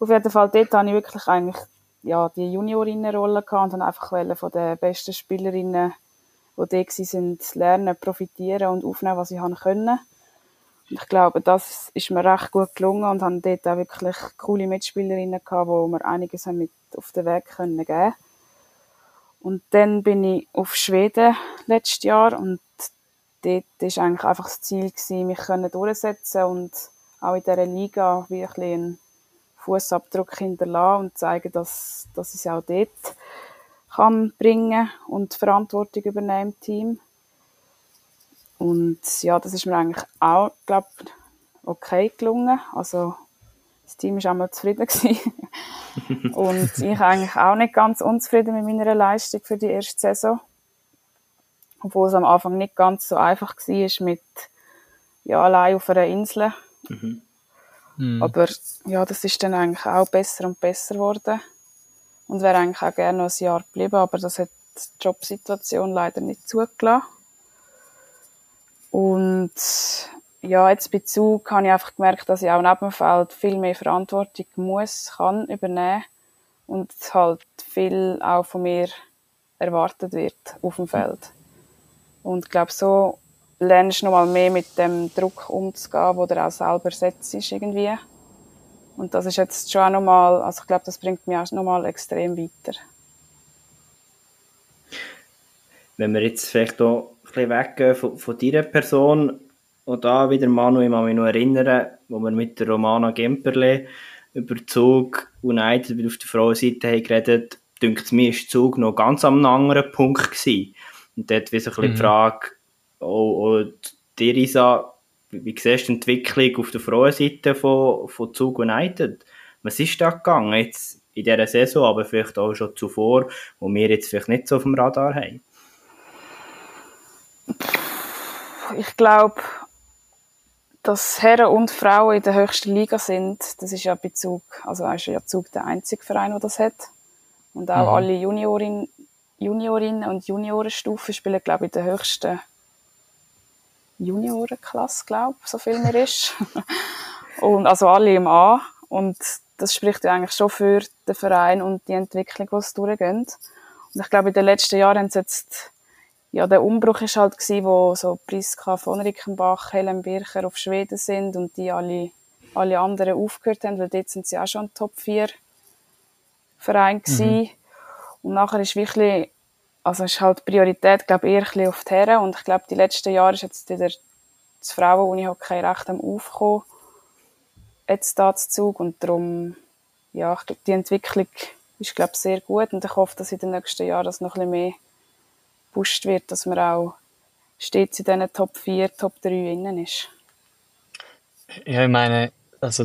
Auf jeden Fall, dort hatte ich wirklich eigentlich ja, die Juniorinnenrolle und dann einfach von den besten Spielerinnen, die da waren, lernen, profitieren und aufnehmen, was ich können ich glaube, das ist mir recht gut gelungen und haben dort auch wirklich coole Mitspielerinnen gehabt, wo wir einiges mit auf den Weg können geben. Und dann bin ich auf Schweden letztes Jahr und dort ist eigentlich einfach das Ziel gewesen, mich können durchsetzen und auch in dieser Liga wirklich einen Fußabdruck hinterlassen und zeigen, dass, dass ich es auch dort kann bringen und Verantwortung übernehmen im Team. Und ja, das ist mir eigentlich auch, glaube okay gelungen. Also das Team war auch mal zufrieden und ich eigentlich auch nicht ganz unzufrieden mit meiner Leistung für die erste Saison. Obwohl es am Anfang nicht ganz so einfach war mit ja, allein auf einer Insel. Mhm. Mhm. Aber ja, das ist dann eigentlich auch besser und besser geworden. Und wäre eigentlich auch gerne noch ein Jahr geblieben, aber das hat die Jobsituation leider nicht zugelassen. Und ja, jetzt bei Zug habe ich einfach gemerkt, dass ich auch neben dem Feld viel mehr Verantwortung muss, kann übernehmen und halt viel auch von mir erwartet wird auf dem Feld. Und ich glaube, so lernst du nochmal mehr mit dem Druck umzugehen, wo du auch selber setzt irgendwie. Und das ist jetzt schon auch nochmal, also ich glaube, das bringt mich auch nochmal extrem weiter. Wenn wir jetzt vielleicht auch bisschen weggehen von, von deiner Person. Und da wieder Manu, ich kann mich noch erinnern, wo wir mit der Romana Gemperle über Zug United auf der Frauenseite haben geredet, dünkt mir, ist Zug noch ganz am anderen Punkt gewesen. Und dort wie so ein bisschen mhm. die Frage, oh, oh, dir Isa, wie siehst du die Entwicklung auf der Frauenseite von, von Zug United? Was ist da gegangen jetzt in dieser Saison, aber vielleicht auch schon zuvor, wo wir jetzt vielleicht nicht so auf dem Radar haben? ich glaube, dass Herren und Frauen in der höchsten Liga sind, das ist ja bei Zug, also ist ja Zug der einzige Verein, der das hat. Und auch mhm. alle Juniorin, Juniorinnen und Juniorenstufen spielen, glaube ich, in der höchsten Juniorenklasse, glaube so viel mehr ist. und also alle im A. Und das spricht ja eigentlich schon für den Verein und die Entwicklung, die es durchgeht. Und ich glaube, in den letzten Jahren haben sie jetzt ja, der Umbruch ist halt gewesen, wo so Priska von Rickenbach, Helen Bircher auf Schweden sind und die alle, alle anderen aufgehört haben, weil dort sind sie auch schon Top 4 Verein gewesen. Mhm. Und nachher ist wirklich, also ist halt Priorität, glaube ich, eher ein bisschen auf die Herren und ich glaube, die letzten Jahre ist jetzt wieder das Frauen-Unihockey recht am Aufkommen, jetzt da zu Zug und darum, ja, ich glaube, die Entwicklung ist, glaube ich, sehr gut und ich hoffe, dass in den nächsten Jahren das noch ein bisschen mehr gepusht wird, dass man auch stets in diesen Top 4, Top 3 innen ist. Ja, ich meine, also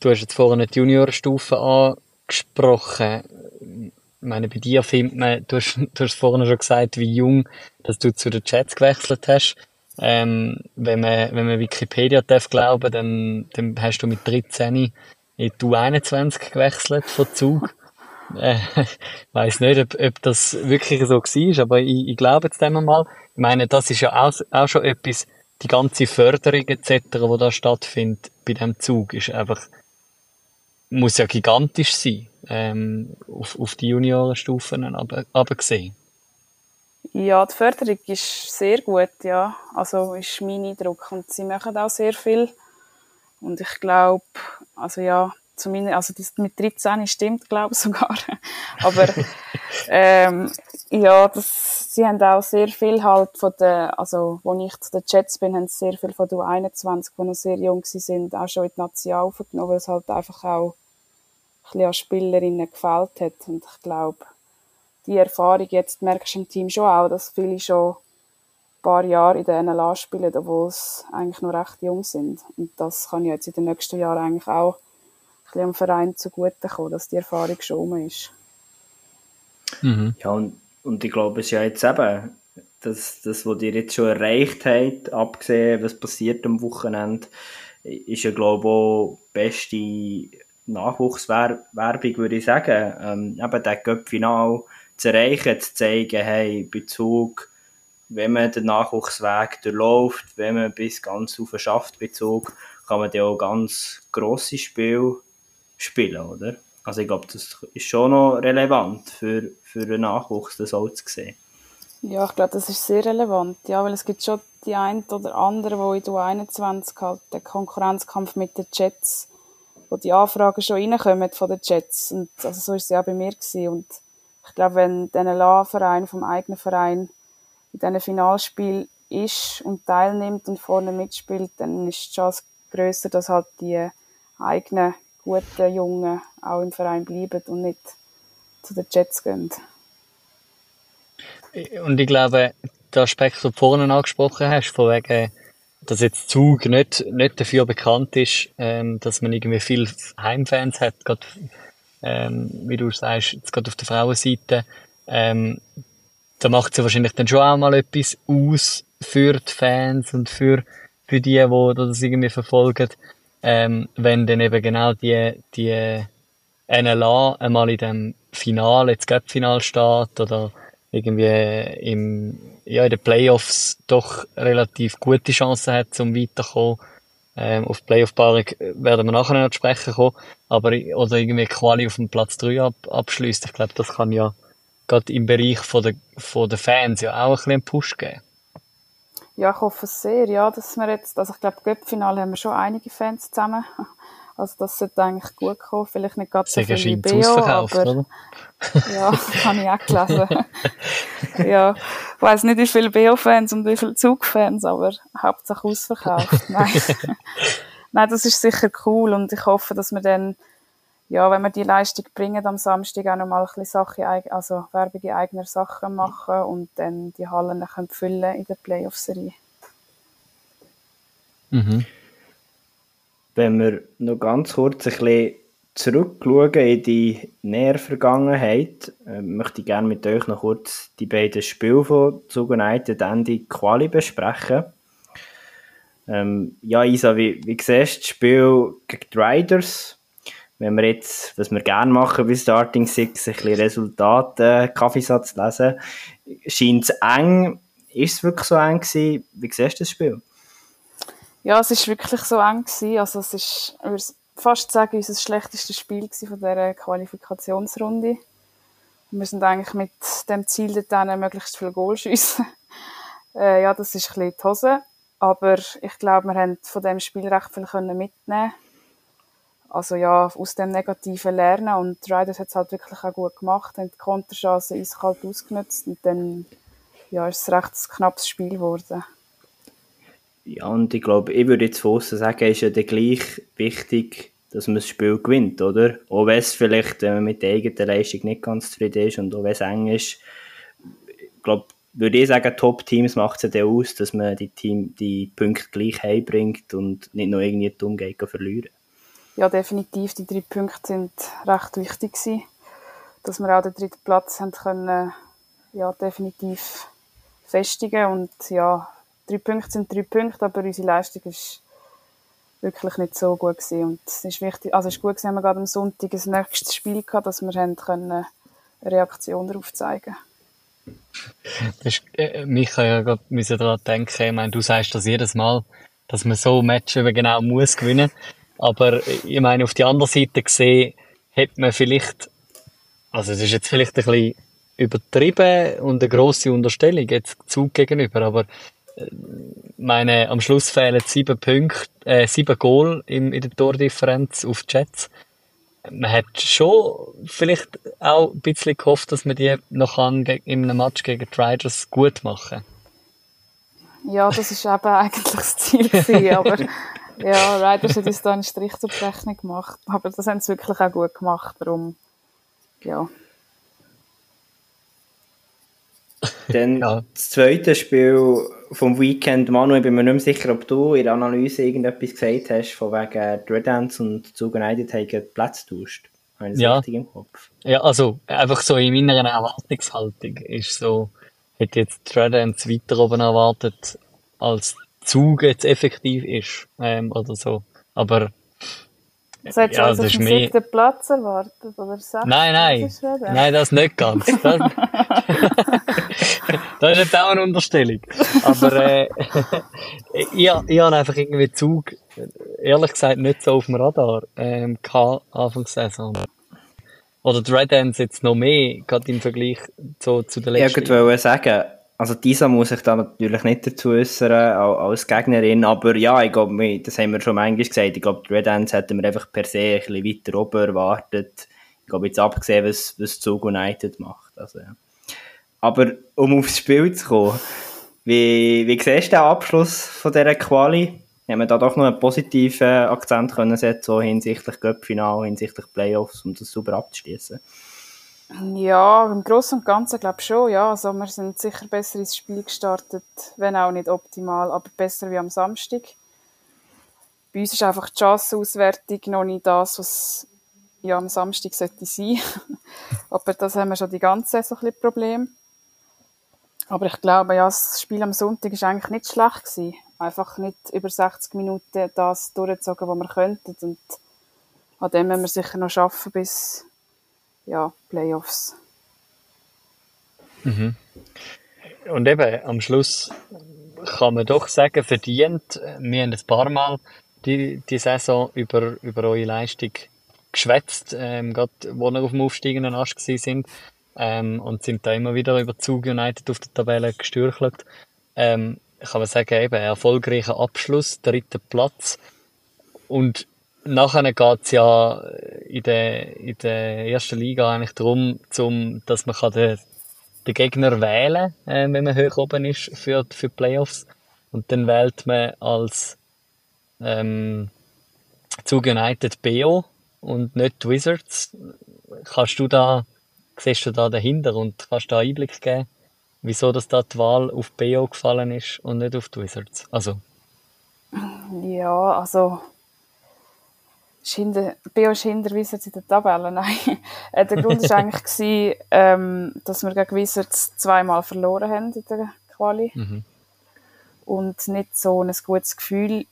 du hast jetzt vorhin die Juniorstufe angesprochen. Ich meine, bei dir findet man, du hast, du hast vorhin schon gesagt, wie jung, dass du zu den Chats gewechselt hast. Ähm, wenn man, wenn man Wikipedia darf glauben, dann, dann hast du mit 13 in die U21 gewechselt von Zug. Äh, ich weiss nicht, ob, ob das wirklich so war, aber ich, ich glaube jetzt dem mal. Ich meine, das ist ja auch, auch schon etwas, die ganze Förderung etc., die da stattfindet bei dem Zug, ist einfach, muss ja gigantisch sein, ähm, auf, auf die Juniorenstufen aber, aber gesehen. Ja, die Förderung ist sehr gut, ja. Also ist mein Eindruck. Und sie machen auch sehr viel. Und ich glaube, also ja, zu meiner, also das mit 13 stimmt, glaube ich sogar. Aber ähm, ja, das, sie haben auch sehr viel halt von der, also wo ich zu den Jets bin, haben sie sehr viel von der U21, die noch sehr jung sind, auch schon in die Nation aufgenommen, weil es halt einfach auch bisschen an Spielerinnen gefällt hat. Und ich glaube, die Erfahrung jetzt merkst du im Team schon auch, dass viele schon ein paar Jahre in der NLA spielen, obwohl sie eigentlich noch recht jung sind. Und das kann jetzt in den nächsten Jahren eigentlich auch ein bisschen am Verein zugutekommen, dass die Erfahrung schon um ist. Mhm. Ja, und, und ich glaube, es ist ja jetzt eben, das, das, was ihr jetzt schon erreicht habt, abgesehen, was passiert am Wochenende, ist ja, glaube ich, auch die beste Nachwuchswerbung, würde ich sagen. Ähm, eben der Cup-Final zu erreichen, zu zeigen, hey, Bezug, wenn man den Nachwuchsweg durchläuft, wenn man bis ganz auf schafft, Bezug, kann man dann auch ganz grosse Spiele spielen, oder? Also ich glaube, das ist schon noch relevant für, für den Nachwuchs, das auch zu sehen. Ja, ich glaube, das ist sehr relevant, ja, weil es gibt schon die einen oder anderen, die in der 21 halt den Konkurrenzkampf mit den Jets, wo die Anfragen schon reinkommen von den Jets und also so ist es ja bei mir gewesen. und ich glaube, wenn der LA-Verein vom eigenen Verein in diesem Finalspiel ist und teilnimmt und vorne mitspielt, dann ist die Chance grösser, dass halt die eigenen guten Jungen auch im Verein bleiben und nicht zu den Jets gehen. Und ich glaube, der Aspekt, den du vorhin angesprochen hast, von wegen, dass jetzt Zug nicht, nicht dafür bekannt ist, ähm, dass man irgendwie viele Heimfans hat, gerade, ähm, wie du sagst, jetzt gerade auf der Frauenseite, ähm, da macht sie wahrscheinlich dann schon auch mal etwas aus für die Fans und für, für die, die das irgendwie verfolgen ähm, wenn dann eben genau die, die NLA einmal in dem Finale, jetzt Cup-Final steht oder irgendwie im, ja, in den Playoffs doch relativ gute Chancen hat, zum weiterzukommen. Ähm, auf Playoff-Paarung werden wir nachher noch sprechen kommen, aber, oder irgendwie Quali auf dem Platz 3 ab, abschließt. Ich glaube, das kann ja gerade im Bereich von der, von der Fans ja auch ein bisschen einen Push geben. Ja, ich hoffe sehr, ja, dass wir jetzt, also ich glaube, Göppfinale haben wir schon einige Fans zusammen. Also das sollte eigentlich gut kommen. Vielleicht nicht gerade so viel wie Beo, aber oder? ja, habe ich auch gelesen. ja, ich weiss nicht, wie viele Beo-Fans und wie viele Zug-Fans, aber hauptsächlich ausverkauft. Nein. Nein, das ist sicher cool und ich hoffe, dass wir dann ja, wenn wir die Leistung bringen am Samstag auch nochmal ein bisschen Sache, also Werbung in eigener Sache machen und dann die Hallen können füllen in der Playoff-Serie. Mhm. Wenn wir noch ganz kurz ein bisschen zurückschauen in die nähere Vergangenheit, äh, möchte ich gerne mit euch noch kurz die beiden Spiele von Zug United Ende Quali besprechen. Ähm, ja, Isa, wie, wie siehst du das Spiel gegen die Riders? wenn wir jetzt, was wir gerne machen bei Starting Six, ein bisschen Resultate, Kaffeesatz lesen, scheint es eng. Ist es wirklich so eng gewesen? Wie siehst du das Spiel? Ja, es ist wirklich so eng gewesen. Also es ist, ich würde fast sagen, unser schlechtestes Spiel von dieser Qualifikationsrunde. Wir sind eigentlich mit dem Ziel dort möglichst viel Goal schiessen. äh, ja, das ist ein bisschen die Hose. Aber ich glaube, wir haben von dem Spiel recht viel mitnehmen also ja, aus dem Negativen lernen und Riders hat es halt wirklich auch gut gemacht, haben die Konterchance eiskalt ausgenutzt und dann ja, ist es ein recht knappes Spiel geworden. Ja, und ich glaube, ich würde jetzt von außen sagen, ist ja dann gleich wichtig, dass man das Spiel gewinnt, oder? Auch wenn es vielleicht, wenn man mit der eigenen Leistung nicht ganz zufrieden ist und auch wenn es eng ist, ich glaube, würde ich sagen, Top-Teams macht es ja aus, dass man die, Team, die Punkte gleich heimbringt und nicht noch irgendwie dumm geht verlieren ja, definitiv, die drei Punkte sind recht wichtig gewesen. Dass wir auch den dritten Platz haben können, ja, definitiv festigen. Und ja, drei Punkte sind drei Punkte, aber unsere Leistung ist wirklich nicht so gut gewesen. Und es ist wichtig, also es ist gut gewesen, wir gerade am Sonntag ein nächstes Spiel gehabt, dass wir eine Reaktion darauf zeigen das äh, Micha ja gerade daran denken, ich meine, du sagst das jedes Mal, dass man so ein Match eben genau muss gewinnen. Aber ich meine, auf die andere Seite gesehen, hätte man vielleicht, also es ist jetzt vielleicht ein bisschen übertrieben und eine grosse Unterstellung jetzt Zug gegenüber, aber meine, am Schluss fehlen sieben Punkte, äh, sieben Goal in, in der Tordifferenz auf die Jets. man hat schon vielleicht auch ein bisschen gehofft, dass man die noch kann in einem Match gegen die Riders gut machen Ja, das war eben eigentlich das Ziel gewesen, aber ja, Riders hat uns da einen Strich zur Rechnung gemacht, aber das haben sie wirklich auch gut gemacht, darum, ja. Dann Ja. das zweite Spiel vom Weekend, Manu, ich bin mir nicht mehr sicher, ob du in der Analyse irgendetwas gesagt hast, von wegen Ants und Zug United haben ich das Ja. richtig im Kopf? Ja, also einfach so in meiner Erwartungshaltung ist so, hätte jetzt Ants weiter oben erwartet, als Zug jetzt effektiv ist, ähm, oder so. Aber Das hättest Ja, du also dem mehr- siebten Platz erwartet, oder sechsten? nein, nein, Das nein, das nicht ganz. Das, das ist jetzt auch eine Unterstellung. Aber äh, ich, ich habe einfach irgendwie Zug, ehrlich gesagt, nicht so auf dem Radar ähm, gehabt, Anfangs Saison. Oder die Red Ants jetzt noch mehr, gerade im Vergleich zu, zu den letzten. Ich wollte sagen, also Disa muss sich da natürlich nicht dazu äußern als Gegnerin, aber ja, ich glaube, das haben wir schon manchmal gesagt, ich glaube, die Red Ants hätten wir einfach per se ein bisschen weiter oben erwartet. Ich glaube, jetzt abgesehen, was, was Zug United macht. Also, ja. Aber um aufs Spiel zu kommen, wie, wie siehst du den Abschluss von dieser Quali? Haben wir da doch noch einen positiven Akzent können setzen, so hinsichtlich Cup-Final, hinsichtlich Playoffs, um das super abzuschließen? Ja, im Großen und Ganzen glaube ich schon, ja. Also wir sind sicher besser ins Spiel gestartet, wenn auch nicht optimal, aber besser wie am Samstag. Bei uns ist einfach die Chancenauswertung noch nicht das, was ja, am Samstag sollte sein. aber das haben wir schon die ganze Saison ein bisschen Problem. Aber ich glaube, ja, das Spiel am Sonntag ist eigentlich nicht schlecht gewesen. Einfach nicht über 60 Minuten das durchgezogen, was wir könnten. Und an dem müssen wir sicher noch schaffen bis ja, Playoffs. Und eben, am Schluss kann man doch sagen, verdient. Wir haben ein paar Mal die, die Saison über, über eure Leistung geschwätzt, ähm, gerade wo wir auf dem aufsteigenden Ast sind, ähm, und sind da immer wieder über Zug United auf der Tabelle gestürchelt. Ähm, kann man sagen, eben, erfolgreicher Abschluss, dritter Platz. Und nachher geht's ja in der, in der ersten Liga eigentlich darum, zum, dass man kann den, den Gegner wählen äh, wenn man hoch oben ist für, für die Playoffs. Und dann wählt man als ähm, Zug United BO und nicht Wizards. Kannst du da, siehst du da dahinter und kannst da Einblick geben, wieso dass da die Wahl auf BO gefallen ist und nicht auf die Wizards? Also, Ja, also. Ist hinter- BO ist hinter Wizards in der Tabelle. Nein. Äh, der Grund war eigentlich, gewesen, ähm, dass wir gegen Wizards zweimal verloren haben in der Quali. Mhm. Und nicht so ein gutes Gefühl,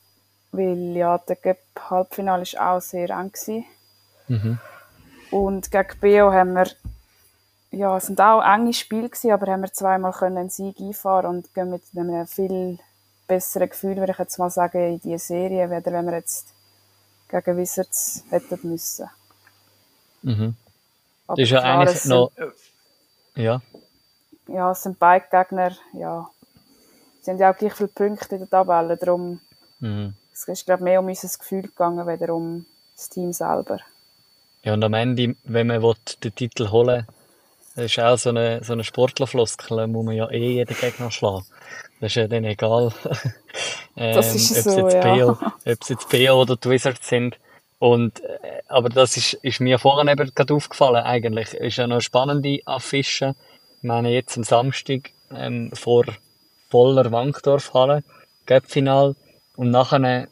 weil ja, der Cup-Halbfinale war auch sehr eng. Gewesen. Mhm. Und gegen BO haben wir, ja, es sind auch enge Spiele gewesen, aber haben wir zweimal können einen Sieg einfahren und gehen mit einem viel besseren Gefühl, würde ich jetzt mal sagen, in diese Serie, weder wenn wir jetzt gegen Wizards hätten müssen. Mhm. Aber Das ist ja klar, eigentlich es noch, Sind, ja, ja, es sind beide Gegner, ja, sie haben ja auch gleich viele Punkte in der Tabelle, darum mhm. es ist, glaube mehr um unser Gefühl gegangen, weder um das Team selber. Ja, und am Ende, wenn man will, den Titel holen das ist auch so eine, so eine Sportlerfloskel, muss man ja eh jeden Gegner schlagen. Das ist ja dann egal, ähm, Das ist ob es so, jetzt ja. Ob es jetzt BO oder die Wizards sind. Und, äh, aber das ist, ist mir vorhin eben gerade aufgefallen, eigentlich. Ist ja noch eine spannende Affische. Ich meine, jetzt am Samstag, ähm, vor voller Wankdorfhalle, Göppfinal. Und nachher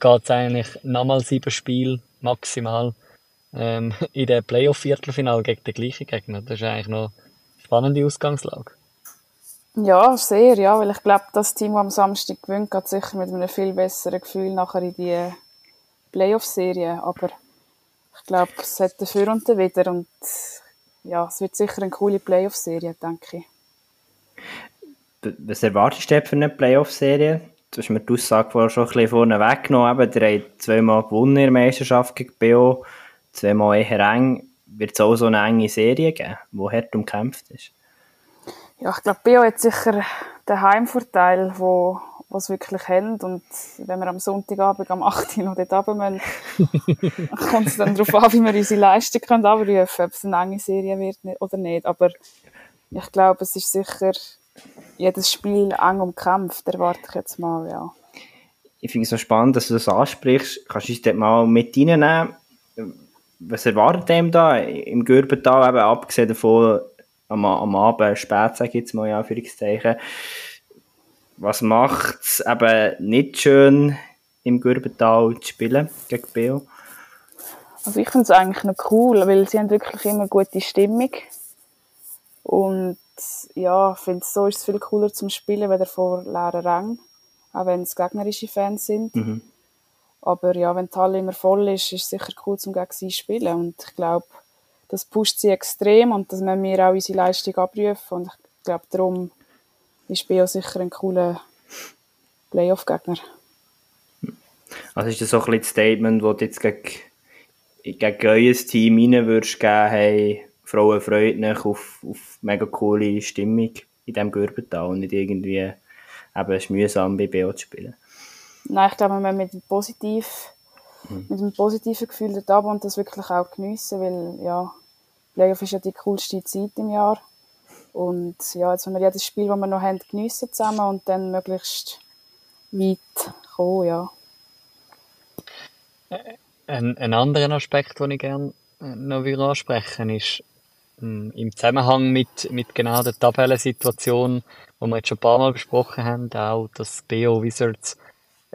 geht's eigentlich nochmal sieben Spiele, maximal, ähm, in der Playoff-Viertelfinal gegen den gleichen Gegner. Das ist eigentlich noch eine spannende Ausgangslage. Ja, sehr, ja, weil ich glaube, das Team, das am Samstag gewinnt, geht sicher mit einem viel besseren Gefühl nachher in die Playoff-Serie. Aber ich glaube, es hat dafür und dawider und ja, es wird sicher eine coole Playoff-Serie, denke ich. Was erwartest du für eine Playoff-Serie? Du hast mir die Aussage vorher schon ein bisschen vorne weggenommen. Eben, ihr zweimal gewonnen in der Meisterschaft gegen BO, zweimal eher eng. Wird es auch so eine enge Serie geben, die hart umkämpft ist? Ja, ich glaube, Bio hat sicher den Heimvorteil, wo, was wirklich haben. Und wenn wir am Sonntagabend am 8. Uhr noch dort runter müssen, kommt es dann darauf an, wie wir unsere Leistung können abrufen können, ob es eine enge Serie wird oder nicht. Aber ich glaube, es ist sicher jedes Spiel eng umkämpft, erwarte ich jetzt mal, ja. Ich finde es so spannend, dass du das ansprichst. Kannst du uns dort mal mit reinnehmen? Was erwartet dem da im Gürbental, eben abgesehen davon, am, am Abend spät, sage ich jetzt mal in Anführungszeichen. Was macht es eben nicht schön, im Gürbental zu spielen gegen Beo? Also ich finde es eigentlich noch cool, weil sie haben wirklich immer gute Stimmung. Und ja, ich finde, so ist es viel cooler zum Spielen, wenn vor leeren Rängen, auch wenn es gegnerische Fans sind. Mhm. Aber ja, wenn die Halle immer voll ist, ist es sicher cool zum gegen sie spielen. Und ich glaube, das pusht sie extrem und dass wir auch unsere Leistung abrufen. Und ich glaube, darum ist BO sicher ein cooler Playoff-Gegner. Also ist das so ein bisschen das Statement, das du jetzt gegen, gegen euer Team rein würdest geben, hey, Frauen freuen sich auf, auf mega coole Stimmung in diesem Gürbental und nicht irgendwie eben, es ist mühsam bei BO zu spielen? Nein, ich glaube, wir müssen mit, positiv, mhm. mit einem positiven Gefühl dort und das wirklich auch geniessen, weil ja, Playoff ist ja die coolste Zeit im Jahr. Und ja, jetzt wollen wir jedes Spiel, das wir noch haben, geniessen zusammen und dann möglichst weit kommen, ja. Ein, ein anderer Aspekt, den ich gerne noch ansprechen will, ist hm, im Zusammenhang mit, mit genau der Tabellensituation, die wir jetzt schon ein paar Mal besprochen haben, auch, dass BO Wizards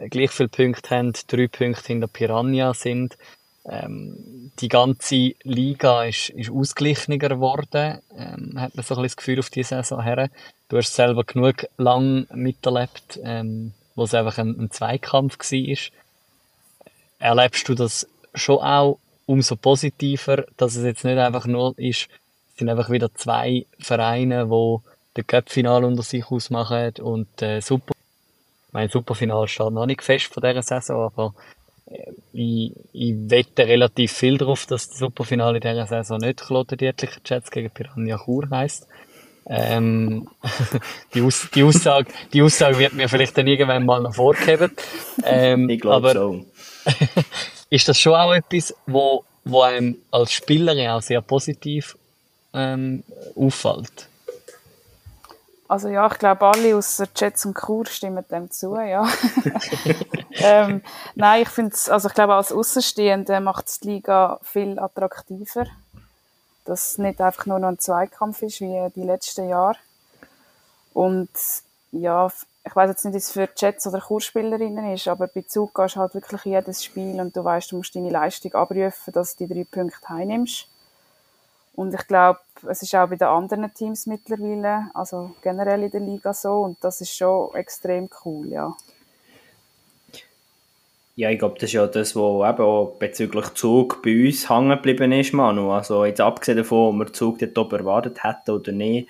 gleich viele Punkte haben, drei Punkte hinter Piranha sind. Ähm, die ganze Liga ist, ist ausgeglichener geworden, ähm, hat man so ein bisschen das Gefühl auf diese Saison her. Du hast selber genug lang miterlebt, ähm, wo es einfach ein, ein Zweikampf war. Erlebst du das schon auch umso positiver, dass es jetzt nicht einfach nur ist, es sind einfach wieder zwei Vereine, die den Cup-Final unter sich ausmachen und äh, super mein Superfinale steht noch nicht fest von dieser Saison, aber ich, ich wette relativ viel darauf, dass das Superfinale in dieser Saison nicht Kloten-Dietlicher Jets gegen Piranha Chur heisst. Ähm, die, Aus die, Aussage, die Aussage wird mir vielleicht dann irgendwann mal noch vorgeben. Ähm, ich glaube so. ist das schon auch etwas, wo, wo einem als Spielerin auch sehr positiv ähm, auffällt? Also ja, ich glaube, alle außer Jets und Kur stimmen dem zu, ja. ähm, nein, ich finde also ich glaube, als Außenstehende macht es die Liga viel attraktiver. Dass es nicht einfach nur noch ein Zweikampf ist, wie die letzten Jahre. Und ja, ich weiß jetzt nicht, wie es für Jets oder Kurspielerinnen ist, aber bei Zug gehst du halt wirklich jedes Spiel und du weißt, du musst deine Leistung abrufen, dass du die drei Punkte heimnimmst. Und ich glaube, es ist auch bei den anderen Teams mittlerweile, also generell in der Liga so. Und das ist schon extrem cool, ja. Ja, ich glaube, das ist ja das, was eben auch bezüglich Zug bei uns hängen geblieben ist, Manu. Also jetzt abgesehen davon, ob wir Zug dort oben erwartet hätten oder nicht,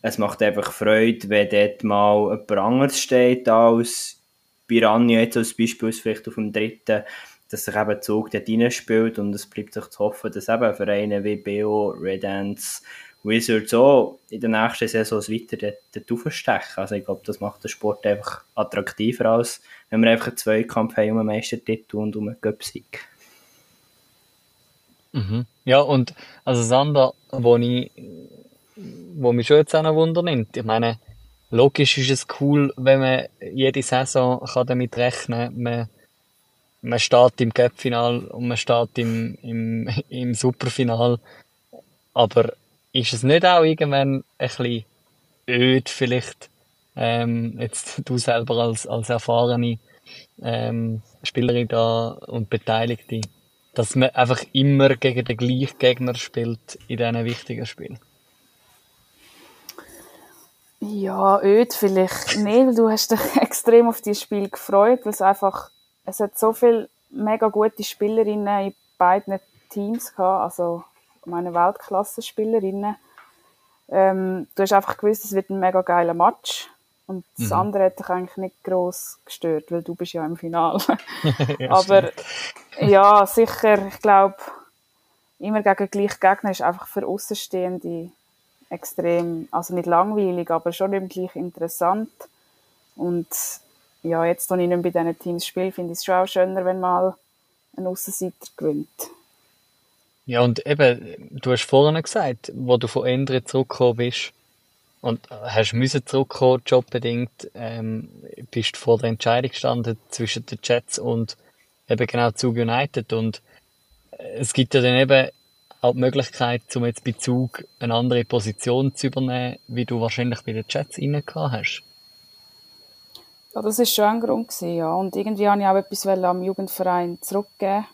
es macht einfach Freude, wenn dort mal jemand anderes steht als Piranha jetzt als Beispiel, vielleicht auf dem dritten dass sich eben Zug dort reinspielt und es bleibt sich zu hoffen, dass eben Vereine wie BO, Red Ants, Wizards auch in der nächsten Saison weiter dort, dort aufstechen. Also ich glaube, das macht den Sport einfach attraktiver, als wenn wir einfach einen Zweikampf haben um einen Meistertitel und um einen Göpsieg. Mhm. Ja, und also das andere, wo, ich, wo mich schon jetzt auch noch Wunder nimmt, ich meine, logisch ist es cool, wenn man jede Saison kann damit rechnen kann, man steht im Cup-Final und man steht im, im, im Superfinal. Aber ist es nicht auch irgendwann ein bisschen öd vielleicht, ähm, jetzt du selber als, als erfahrene ähm, Spielerin da und Beteiligte, dass man einfach immer gegen den gleichen Gegner spielt in diesen wichtigen Spielen? Ja, öd vielleicht weil du hast dich extrem auf dieses Spiel gefreut, weil es einfach es hat so viele mega gute Spielerinnen in beiden Teams gehabt, also meine Weltklasse-Spielerinnen. Ähm, du hast einfach gewusst, es wird ein mega geiler Match. Und das mhm. andere hat dich eigentlich nicht gross gestört, weil du bist ja im Finale. ja, Aber ja, sicher, ich glaube, immer gegen gleich Gegner ist einfach für Außenstehende extrem, also nicht langweilig, aber schon eben gleich interessant. Und ja, jetzt, wenn ich nicht bei diesen Teams spiele, finde ich es schon auch schöner, wenn mal ein Aussenseiter gewinnt. Ja, und eben, du hast vorhin gesagt, wo du von Endre zurückgekommen bist und hast müssen zurückkommen, jobbedingt, ähm, bist du vor der Entscheidung gestanden zwischen den Jets und eben genau Zug United und es gibt ja dann eben auch die Möglichkeit, um jetzt bei Zug eine andere Position zu übernehmen, wie du wahrscheinlich bei den Jets rein hast. Ja, das war schon ein Grund gewesen, ja. Und irgendwie wollte ich auch etwas am Jugendverein zurückgeben.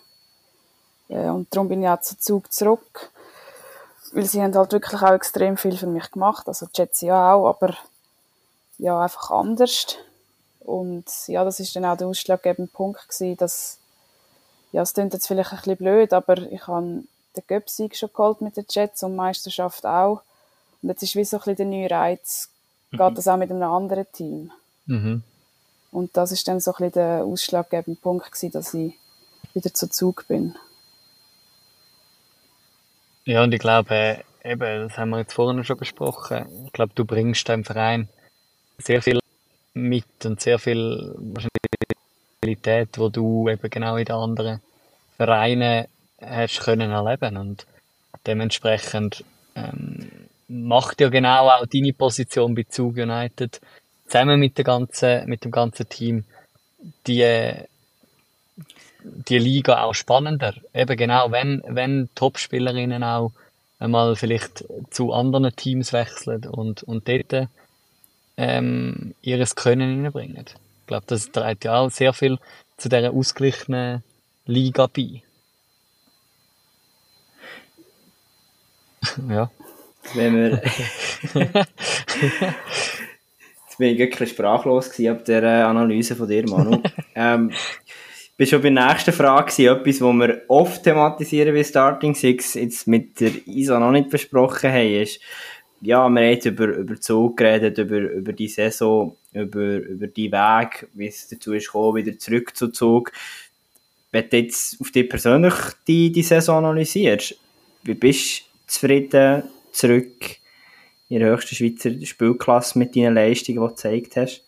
Ja, und darum bin ich auch zu Zug zurück. Weil sie haben halt wirklich auch extrem viel für mich gemacht. Also die Jets ja auch, aber ja, einfach anders. Und ja, das ist dann auch der ausschlaggebende Punkt gewesen, dass, ja, es klingt jetzt vielleicht ein bisschen blöd, aber ich habe den Göpsieg schon geholt mit den Jets und die Meisterschaft auch. Und jetzt ist wie so ein bisschen der neue Reiz, geht mhm. das auch mit einem anderen Team. Mhm. Und das ist dann so ein bisschen der ausschlaggebende Punkt gewesen, dass ich wieder zu Zug bin. Ja, und ich glaube, eben, das haben wir jetzt vorhin schon besprochen. Ich glaube, du bringst dem Verein sehr viel mit und sehr viel Qualität, wo du eben genau in den anderen Vereinen hast können erleben und dementsprechend ähm, macht ja genau auch deine Position bei Zug United zusammen mit, der ganzen, mit dem ganzen Team die, die Liga auch spannender. Eben genau, wenn, wenn Topspielerinnen auch einmal vielleicht zu anderen Teams wechseln und, und dort ähm, ihres Können reinbringen. Ich glaube, das trägt ja auch sehr viel zu dieser ausgeglichenen Liga bei. ja. Wenn wir Jetzt bin ich wirklich sprachlos ab der äh, Analyse von dir, Manu. ähm, bin schon bei der nächsten Frage etwas, was wir oft thematisieren wie Starting Six, jetzt mit der Isa noch nicht besprochen haben, ist, ja, wir haben jetzt über, über Zug geredet, über, über die Saison, über, über die Weg, wie es dazu ist gekommen, wieder zurück zu Zug. Wenn du jetzt auf dich persönlich die, die Saison analysierst, wie bist du zufrieden zurück in der höchsten Schweizer Spielklasse mit deinen Leistungen, die du gezeigt hast?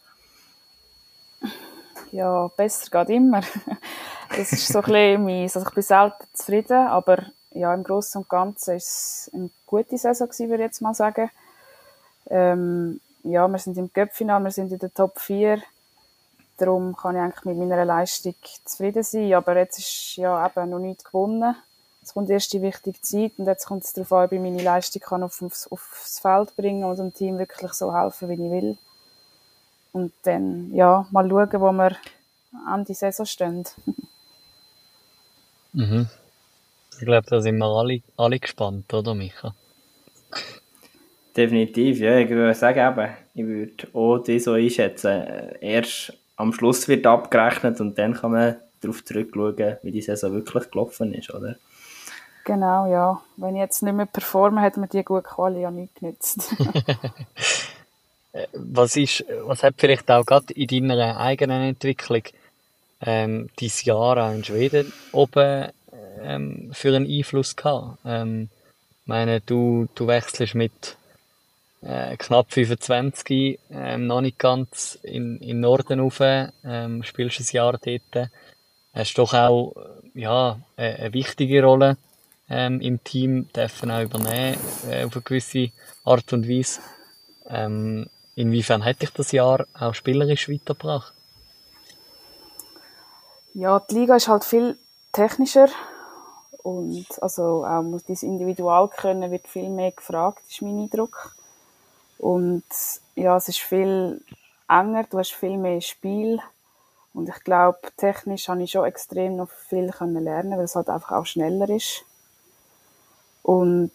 Ja, besser geht immer. Das ist so ein bisschen mein, also ich bin selten zufrieden, aber ja, im Großen und Ganzen war es eine gute Saison gewesen, würde ich jetzt mal sagen. Ähm, ja, wir sind im Cup-Final, wir sind in der Top 4. Darum kann ich eigentlich mit meiner Leistung zufrieden sein. Aber jetzt ist ja eben noch nichts gewonnen. Es kommt erst die wichtige Zeit und jetzt kommt es darauf an, ob ich meine Leistung kann aufs, aufs Feld bringen und dem Team wirklich so helfen, wie ich will. Und dann, ja, mal schauen, wo wir an die Saison stehen. mhm. Ich glaube, da sind wir alle, alle gespannt, oder Micha? Definitiv, ja. Ich würde sagen, eben, ich würde auch die so einschätzen. Erst am Schluss wird abgerechnet und dann kann man darauf zurückschauen, wie die Saison wirklich gelaufen ist, oder? Genau, ja. Wenn ich jetzt nicht mehr performe, hat mir die gute Quali ja nicht genützt. was ist, was hat vielleicht auch gerade in deiner eigenen Entwicklung ähm, dieses Jahr auch in Schweden oben ähm, für einen Einfluss gehabt? Ähm, meine, du, du wechselst mit äh, knapp 25, ähm, noch nicht ganz in, in Norden rauf, ähm, spielst ein Jahr dort, hast doch auch ja, eine, eine wichtige Rolle ähm, im Team dürfen auch übernehmen, äh, auf eine gewisse Art und Weise. Ähm, inwiefern hat dich das Jahr auch spielerisch weitergebracht? Ja, die Liga ist halt viel technischer und also auch muss das Individual können wird viel mehr gefragt, ist mein Eindruck. Und ja, es ist viel enger, du hast viel mehr Spiel und ich glaube, technisch habe ich schon extrem noch viel können lernen, weil es halt einfach auch schneller ist. Und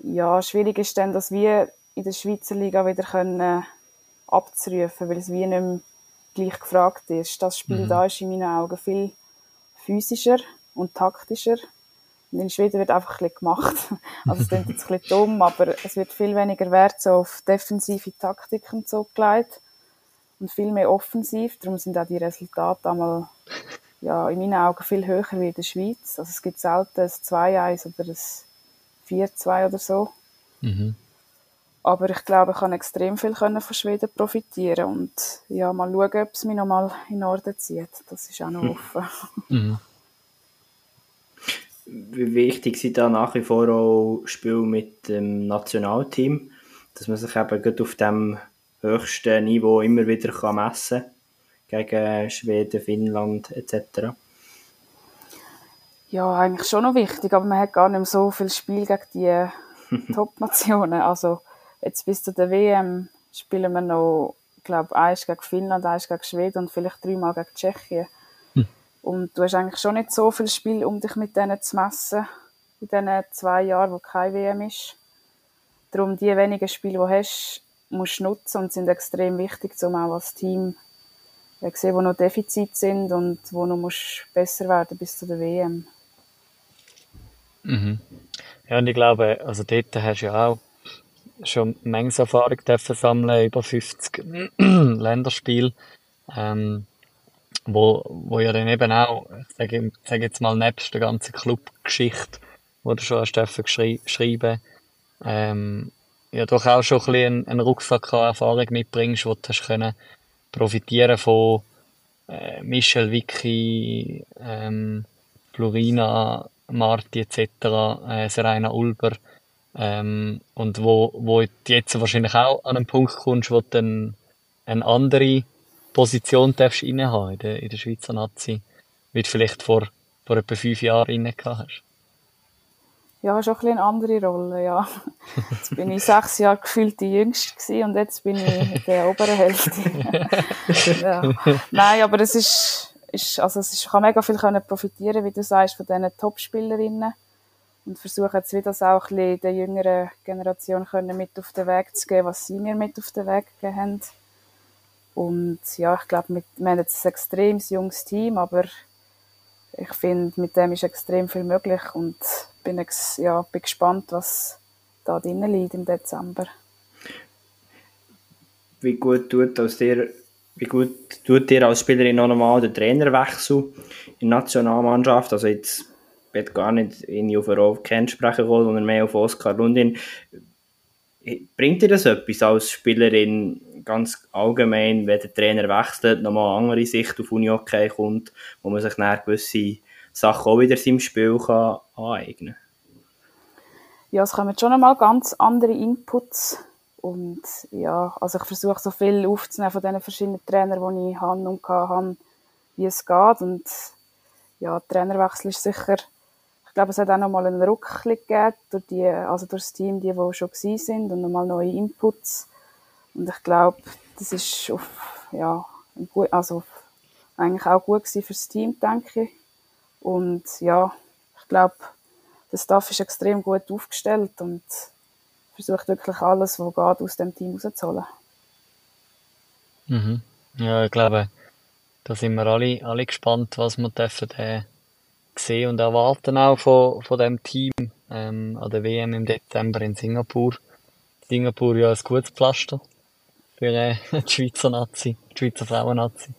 ja, schwierig ist dann, dass wir in der Schweizer Liga wieder können abzurufen, weil es wie nicht mehr gleich gefragt ist. Das Spiel mhm. da ist in meinen Augen viel physischer und taktischer. Und in Schweden wird einfach ein bisschen gemacht. Also es klingt jetzt ein bisschen dumm, aber es wird viel weniger Wert so auf defensive Taktiken zugelegt und viel mehr offensiv. Darum sind auch die Resultate einmal ja, in meinen Augen viel höher wie in der Schweiz. Also es gibt selten ein 2-1 oder ein 4-2 oder so. Mhm. Aber ich glaube, ich kann extrem viel von Schweden profitieren und ja, mal schauen, ob es mich nochmal in Norden zieht. Das ist auch noch hm. offen. Mhm. Wie wichtig sind da nach wie vor auch Spiele mit dem Nationalteam, dass man sich eben auf dem höchsten Niveau immer wieder kann messen kann, gegen Schweden, Finnland etc.? Ja, eigentlich schon noch wichtig, aber man hat gar nicht mehr so viel Spiel gegen die Top-Nationen. Also jetzt bis zu der WM spielen wir noch, ich glaube, eins gegen Finnland, eins gegen Schweden und vielleicht dreimal gegen Tschechien. Hm. Und du hast eigentlich schon nicht so viel Spiel, um dich mit denen zu messen, in diesen zwei Jahren, wo keine WM ist. Darum, die wenigen Spiele, die du hast, musst du nutzen und sind extrem wichtig, um auch als Team zu sehen, wo noch Defizite sind und wo noch musst besser werden bis zu der WM. Mhm. Ja, und ich glaube, also dort hast du ja auch schon Menge Erfahrung dürfen sammeln, über 50 Länderspiele, ähm, wo, wo ja dann eben auch, ich sage, sage jetzt mal, nebst der ganzen Clubgeschichte, wo du schon hast dürfen schreiben, ähm, ja doch auch schon ein bisschen einen Rucksack an Erfahrung mitbringst, wo du hast können profitieren von äh, Michel, Vicky, ähm, Florina, Marti etc., äh, Serena Ulber, ähm, und wo, wo du jetzt wahrscheinlich auch an einen Punkt kommst, wo du dann eine andere Position darfst in der, in der Schweizer Nazi, wie du vielleicht vor, vor etwa fünf Jahren inne hast. Ja, schon ein bisschen eine andere Rolle, ja. Jetzt bin ich sechs Jahre gefühlt die Jüngste und jetzt bin ich in der oberen Hälfte. ja. Nein, aber es ist, ist, also es ist, kann mega viel können profitieren, wie du sagst, von diesen Top-Spielerinnen und versuche jetzt wieder das auch ein der jüngeren Generation können mit auf den Weg zu geben, was sie mir mit auf den Weg gegeben haben. Und ja, ich glaube, wir haben jetzt ein extrem junges Team, aber ich finde, mit dem ist extrem viel möglich und bin, ja, bin gespannt, was da drinnen liegt im Dezember. Wie gut tut aus dir wie gut tut dir als Spielerin noch einmal der Trainerwechsel in der Nationalmannschaft? Also jetzt wird gar nicht in auf Ken sprechen wollen, sondern mehr auf Oskar Lundin. Bringt dir das etwas als Spielerin ganz allgemein, wenn der Trainer wechselt, nochmal eine andere Sicht auf Unihockey kommt, wo man sich dann gewisse Sachen auch wieder seinem Spiel kann aneignen kann? Ja, es kommen schon einmal ganz andere Inputs und ja, also ich versuche so viel aufzunehmen von den verschiedenen Trainern, die ich habe und hatte, wie es geht und ja, Trainerwechsel ist sicher ich glaube, es hat auch noch mal einen Ruck gegeben durch, die, also durch das Team, die, die schon gewesen sind und nochmal neue Inputs. Und ich glaube, das ist auf, ja, gut, also eigentlich auch gut gewesen fürs Team, denke ich. Und ja, ich glaube, der Staff ist extrem gut aufgestellt und versucht wirklich alles, was geht, aus dem Team rauszuholen. Mhm. Ja, ich glaube, da sind wir alle, alle gespannt, was wir dürfen, äh, sehen und erwarten auch von, von dem Team ähm, an der WM im Dezember in Singapur. Singapur ja ein gutes Pflaster für äh, die Schweizer Nazi, die Schweizer Frauen-Nazi.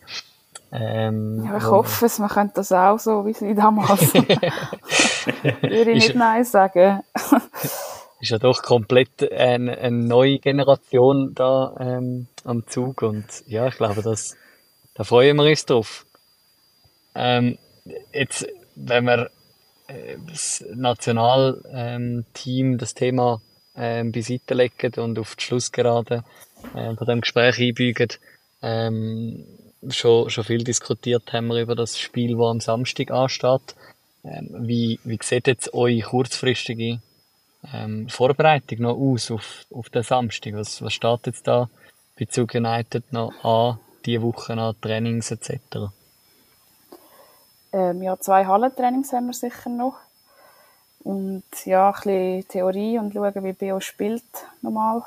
Ähm, ja, ich hoffe es, man könnte das auch so wie sie damals. Würde ich nicht Nein sagen. ist ja doch komplett eine, eine neue Generation da ähm, am Zug und ja, ich glaube, das, da freuen wir uns drauf. Ähm, jetzt wenn wir äh, das Nationalteam, ähm, das Thema ähm, beiseite legen und auf die Schlussgerade äh, von dem Gespräch einbügen, ähm, schon, schon viel diskutiert haben wir über das Spiel, das am Samstag ansteht. Ähm, wie, wie sieht jetzt eure kurzfristige ähm, Vorbereitung noch aus auf, auf den Samstag? Was, was steht jetzt da bei Zug United noch an, diese Woche an Trainings etc.? Ähm, ja, zwei Hallentrainings haben wir sicher noch. Und ja, ein bisschen Theorie und schauen, wie Bio spielt normal.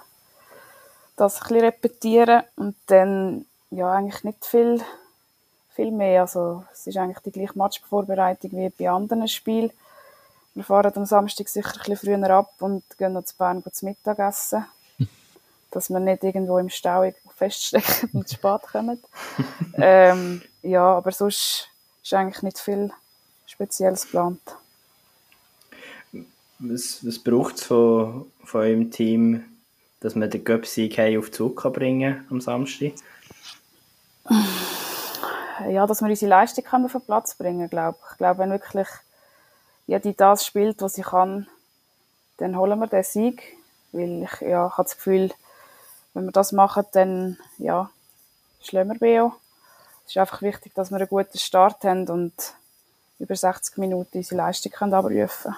Das ein bisschen repetieren und dann ja eigentlich nicht viel, viel mehr. Also es ist eigentlich die gleiche Matchvorbereitung wie bei anderen Spielen. Wir fahren am Samstag sicher ein bisschen früher ab und gehen noch zu Bern zu Mittagessen. Dass wir nicht irgendwo im Stau feststecken und zu spät kommen. ähm, ja, aber sonst ist eigentlich nicht viel Spezielles geplant. Was, was braucht es von, von eurem Team dass man den Göpsieg auf Zug kann bringen am Samstag? Ja, dass wir unsere Leistung auf den Platz bringen glaube ich. Ich glaube, wenn wirklich jeder das spielt, was sie kann, dann holen wir den Sieg. Weil ich, ja, ich habe das Gefühl, wenn wir das machen, dann ja, wir BO. Es ist einfach wichtig, dass wir einen guten Start haben und über 60 Minuten unsere Leistung können abrufen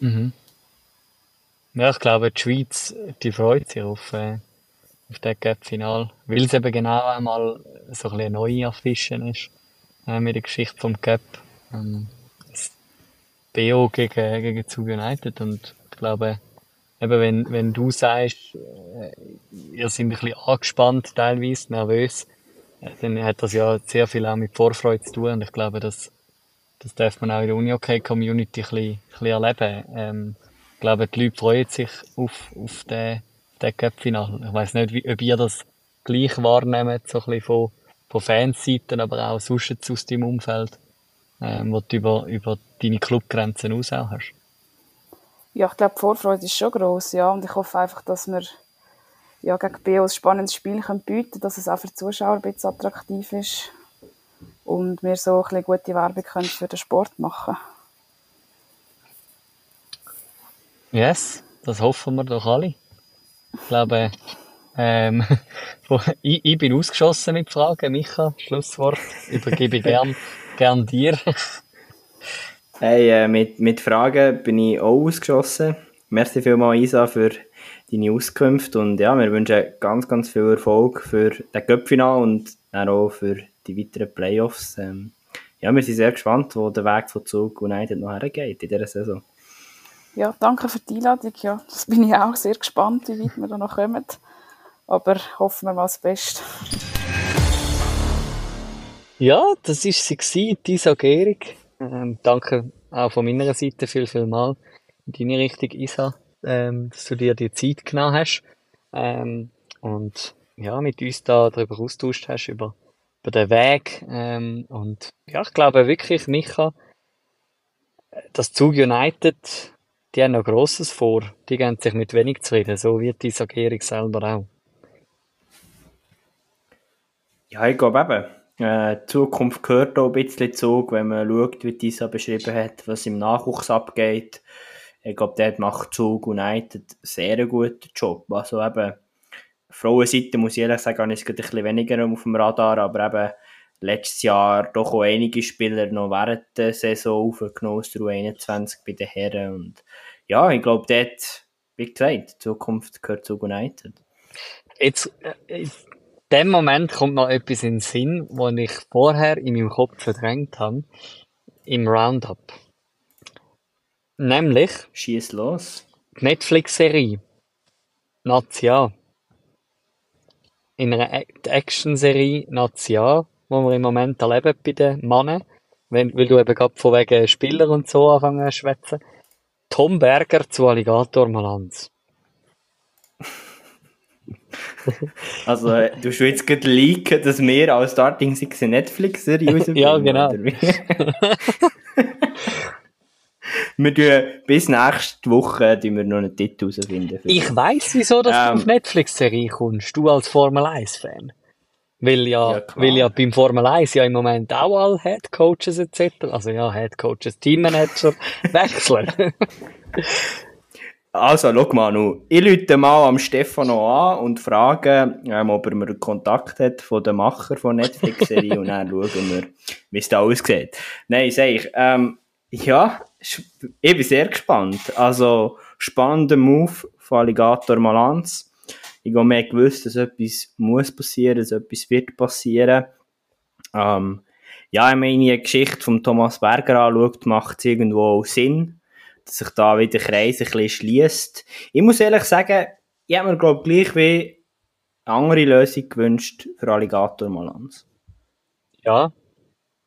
Mhm. Ja, ich glaube, die Schweiz, die freut sich auf, äh, auf das Cup-Final, weil es eben genau einmal so ein bisschen eine neue Affische ist, äh, mit der Geschichte vom Cup. Ähm, das BO gegen, gegen Zug United und ich glaube, eben wenn, wenn du sagst, äh, ihr seid ein bisschen angespannt, teilweise nervös, dann hat das ja sehr viel auch mit Vorfreude zu tun und ich glaube, das, das darf man auch in der Uni-OK-Community ein bisschen, ein bisschen erleben. Ähm, ich glaube, die Leute freuen sich auf, auf den, den Cup-Final. Ich weiss nicht, wie, ob ihr das gleich wahrnehmt, so ein bisschen von, von Fanseiten, aber auch sonst aus deinem Umfeld, ähm, wo du über, über deine Clubgrenzen aus hast. Ja, ich glaube, die Vorfreude ist schon gross, ja, und ich hoffe einfach, dass wir ja, gegen BO ein spannendes Spiel können bieten dass es auch für die Zuschauer ein bisschen attraktiv ist und wir so ein bisschen gute Werbung können für den Sport machen Yes, das hoffen wir doch alle. Ich glaube, ähm, ich, ich bin ausgeschossen mit Fragen. Micha, Schlusswort übergebe ich gern, gern dir. Hey, äh, mit, mit Fragen bin ich auch ausgeschossen. Merci vielmals, Isa, für deine Auskunft. Und ja, wir wünschen ganz, ganz viel Erfolg für das Cup-Final und auch für die weiteren Playoffs. Ähm, ja, wir sind sehr gespannt, wo der Weg von Zug United noch hergeht in dieser Saison. Ja, danke für die Einladung. Ja, das bin ich auch sehr gespannt, wie weit wir da noch kommen. Aber hoffen wir mal das Beste. Ja, das war sie, Isa Gehrig. Ähm, danke auch von meiner Seite viel, viel mal in deine Richtung, Isa, ähm, dass du dir die Zeit genommen hast. Ähm, und ja, mit uns da darüber austauscht hast, über, über den Weg. Ähm, und ja, ich glaube wirklich, Micha, das Zug United die haben noch Grosses vor. Die gehen sich mit wenig zufrieden, so wie die Sagierung selber auch. Ja, ich glaube eben, äh, Zukunft gehört auch ein bisschen zu, wenn man schaut, wie Tisa beschrieben hat, was im Nachwuchs abgeht. Ich glaube, dort macht Zug United sehr einen guten Job. Also eben, Frauenseite muss ich ehrlich sagen, ist ein bisschen weniger auf dem Radar, aber eben letztes Jahr doch auch einige Spieler noch während der Saison aufgenommen aus der U21 bei den Herren. Und ja, ich glaube, dort, wie gesagt, die Zukunft gehört zu United. Jetzt, äh, in dem Moment kommt noch etwas in den Sinn, was ich vorher in meinem Kopf verdrängt habe, im Roundup. Nämlich. Schieß los. Die Netflix-Serie. Nazia. In einer Action-Serie Nazia wo wir im Moment erleben bei den Männern, wenn, weil du eben gerade von wegen Spieler und so anfangen zu schwätzen. Tom Berger zu Alligator Malanz. also, du willst jetzt gerade leaken, dass wir als Starting Six eine Netflix-Serie Ja, genau. wir tun bis nächste Woche die wir noch einen Titel herausfinden. Ich weiss, wieso dass ähm, du auf Netflix-Serie kommst, du als Formel 1-Fan. Weil ja, ja weil ja beim Formel 1 ja im Moment auch alle Head Coaches etc., also ja, Head Coaches, Teammanager wechseln. also, schau mal, nu. ich rufe mal am Stefano an und frage, ähm, ob er mir Kontakt hat von dem Macher von Netflix-Serie und dann schauen wir, wie es da aussieht. Nein, sag ich, ähm, ja, ich bin sehr gespannt. Also, spannender Move von Alligator Malanz ich habe mehr gewusst, dass etwas muss passieren, dass etwas wird passieren. Ähm, ja, wenn man die Geschichte von Thomas Berger anschaut, macht es irgendwo auch Sinn, dass sich da wieder der Kreis ein bisschen schließt. Ich muss ehrlich sagen, ich habe mir, glaube gleich wie eine andere Lösung gewünscht für Alligator Malans. Ja.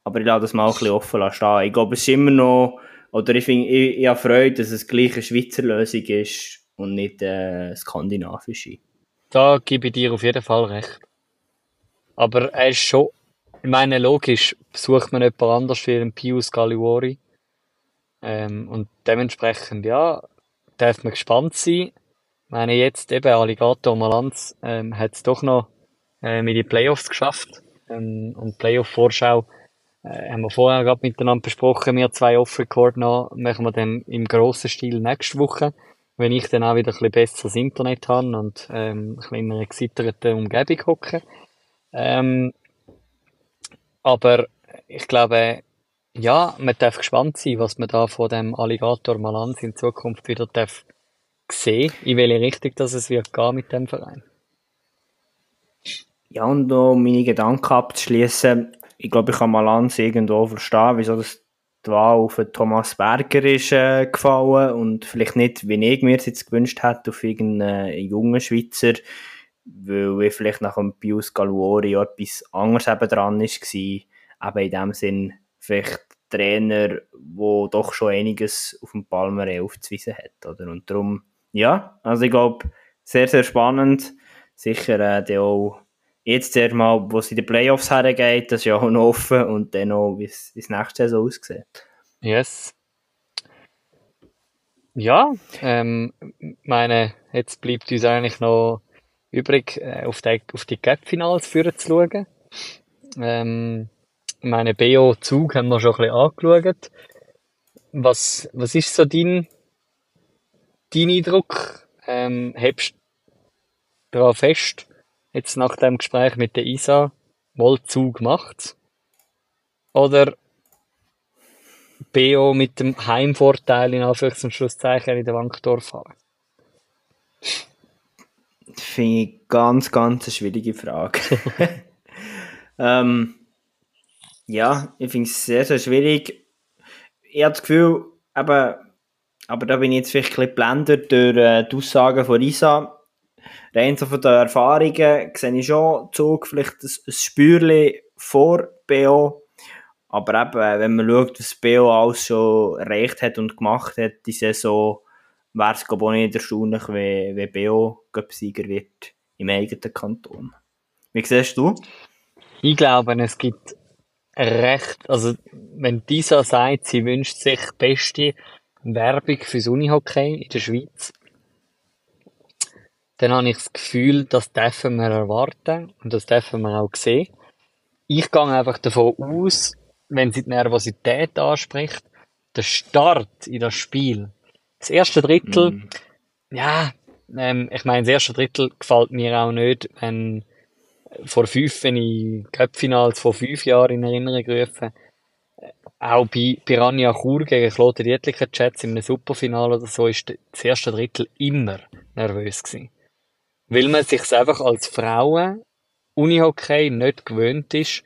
Aber ich lasse das mal ein bisschen offen stehen. Ich glaube, es ist immer noch, oder ich finde, ich, ich habe Freude, dass es gleich eine Schweizer Lösung ist und nicht äh, skandinavische. Da gebe ich dir auf jeden Fall recht. Aber er ist schon, ich meine, logisch sucht man jemand anders für einen Pius meine, jetzt eben Alligator Malanz ähm, hat es doch noch ähm, in die Playoffs geschafft. Ähm, und Playoff-Vorschau äh, haben wir vorher gerade miteinander besprochen. Wir zwei Off-Record noch machen wir dann im grossen Stil nächste Woche, wenn ich dann auch wieder ein bisschen besseres Internet habe und ähm, ein bisschen in einer gesitterten Umgebung hocke. Ähm, aber ich glaube, ja, man darf gespannt sein, was man da von dem Alligator Malanz in Zukunft wieder darf sehen, in welche Richtung das es wird gehen mit dem Verein. Ja, und um meine Gedanken abzuschließen, ich glaube, ich kann Malanz irgendwo verstehen, wieso das die Wahl auf Thomas Berger ist äh, gefallen und vielleicht nicht, wie ich mir es jetzt gewünscht hätte, auf irgendeinen jungen Schweizer, weil ich vielleicht nach dem Pius Galuori etwas anderes eben dran war, eben in dem Sinn vielleicht Trainer, der doch schon einiges auf dem Palmer aufzuweisen hat, oder? Und darum, ja, also ich glaube, sehr, sehr spannend, sicher äh, auch jetzt mal, wo es in die Playoffs hergeht, das ist ja auch noch offen und dann auch, wie es nächste Saison aussieht. Yes. Ja, ähm, meine, jetzt bleibt uns eigentlich noch übrig, äh, auf die, auf die führen zu schauen. Ähm, meine BO-Zug haben wir schon ein bisschen angeschaut. Was, was ist so dein, dein Eindruck? Ähm, hebst du daran fest, jetzt nach dem Gespräch mit der Isa, wohl Zug macht? Oder BO mit dem Heimvorteil in Anführungs- und Schlusszeichen in der Wankdorf fahren? Finde ich ganz, ganz eine schwierige Frage. ähm, ja, ich finde es sehr, sehr schwierig. Ich habe das Gefühl, eben, aber da bin ich jetzt vielleicht ein bisschen geblendet durch äh, die Aussagen von Isa. Rein so von den Erfahrungen sehe ich schon Zug vielleicht ein, ein Spürchen vor BO. Aber eben, wenn man schaut, was BO alles schon erreicht hat und gemacht hat, die Saison, wäre es glaube auch nicht erstaunlich, wenn, wenn BO Sieger wird im eigenen Kanton. Wie siehst du? Ich glaube, es gibt recht, also wenn dieser sagt, sie wünscht sich beste Werbung fürs Unihockey in der Schweiz, dann habe ich das Gefühl, das dürfen wir erwarten und das dürfen wir auch sehen. Ich gehe einfach davon aus, wenn sie die Nervosität anspricht, der Start in das Spiel, das erste Drittel, mm. ja, ähm, ich meine, das erste Drittel gefällt mir auch nicht, wenn vor fünf, wenn ich Cup-Finals vor fünf Jahren in Erinnerung rufe, auch bei Piranha Chur gegen Kloten Dietlicher Chats in einem Superfinale oder so, ist das erste Drittel immer nervös gewesen. Weil man sich einfach als Frauen Unihockey nicht gewöhnt ist,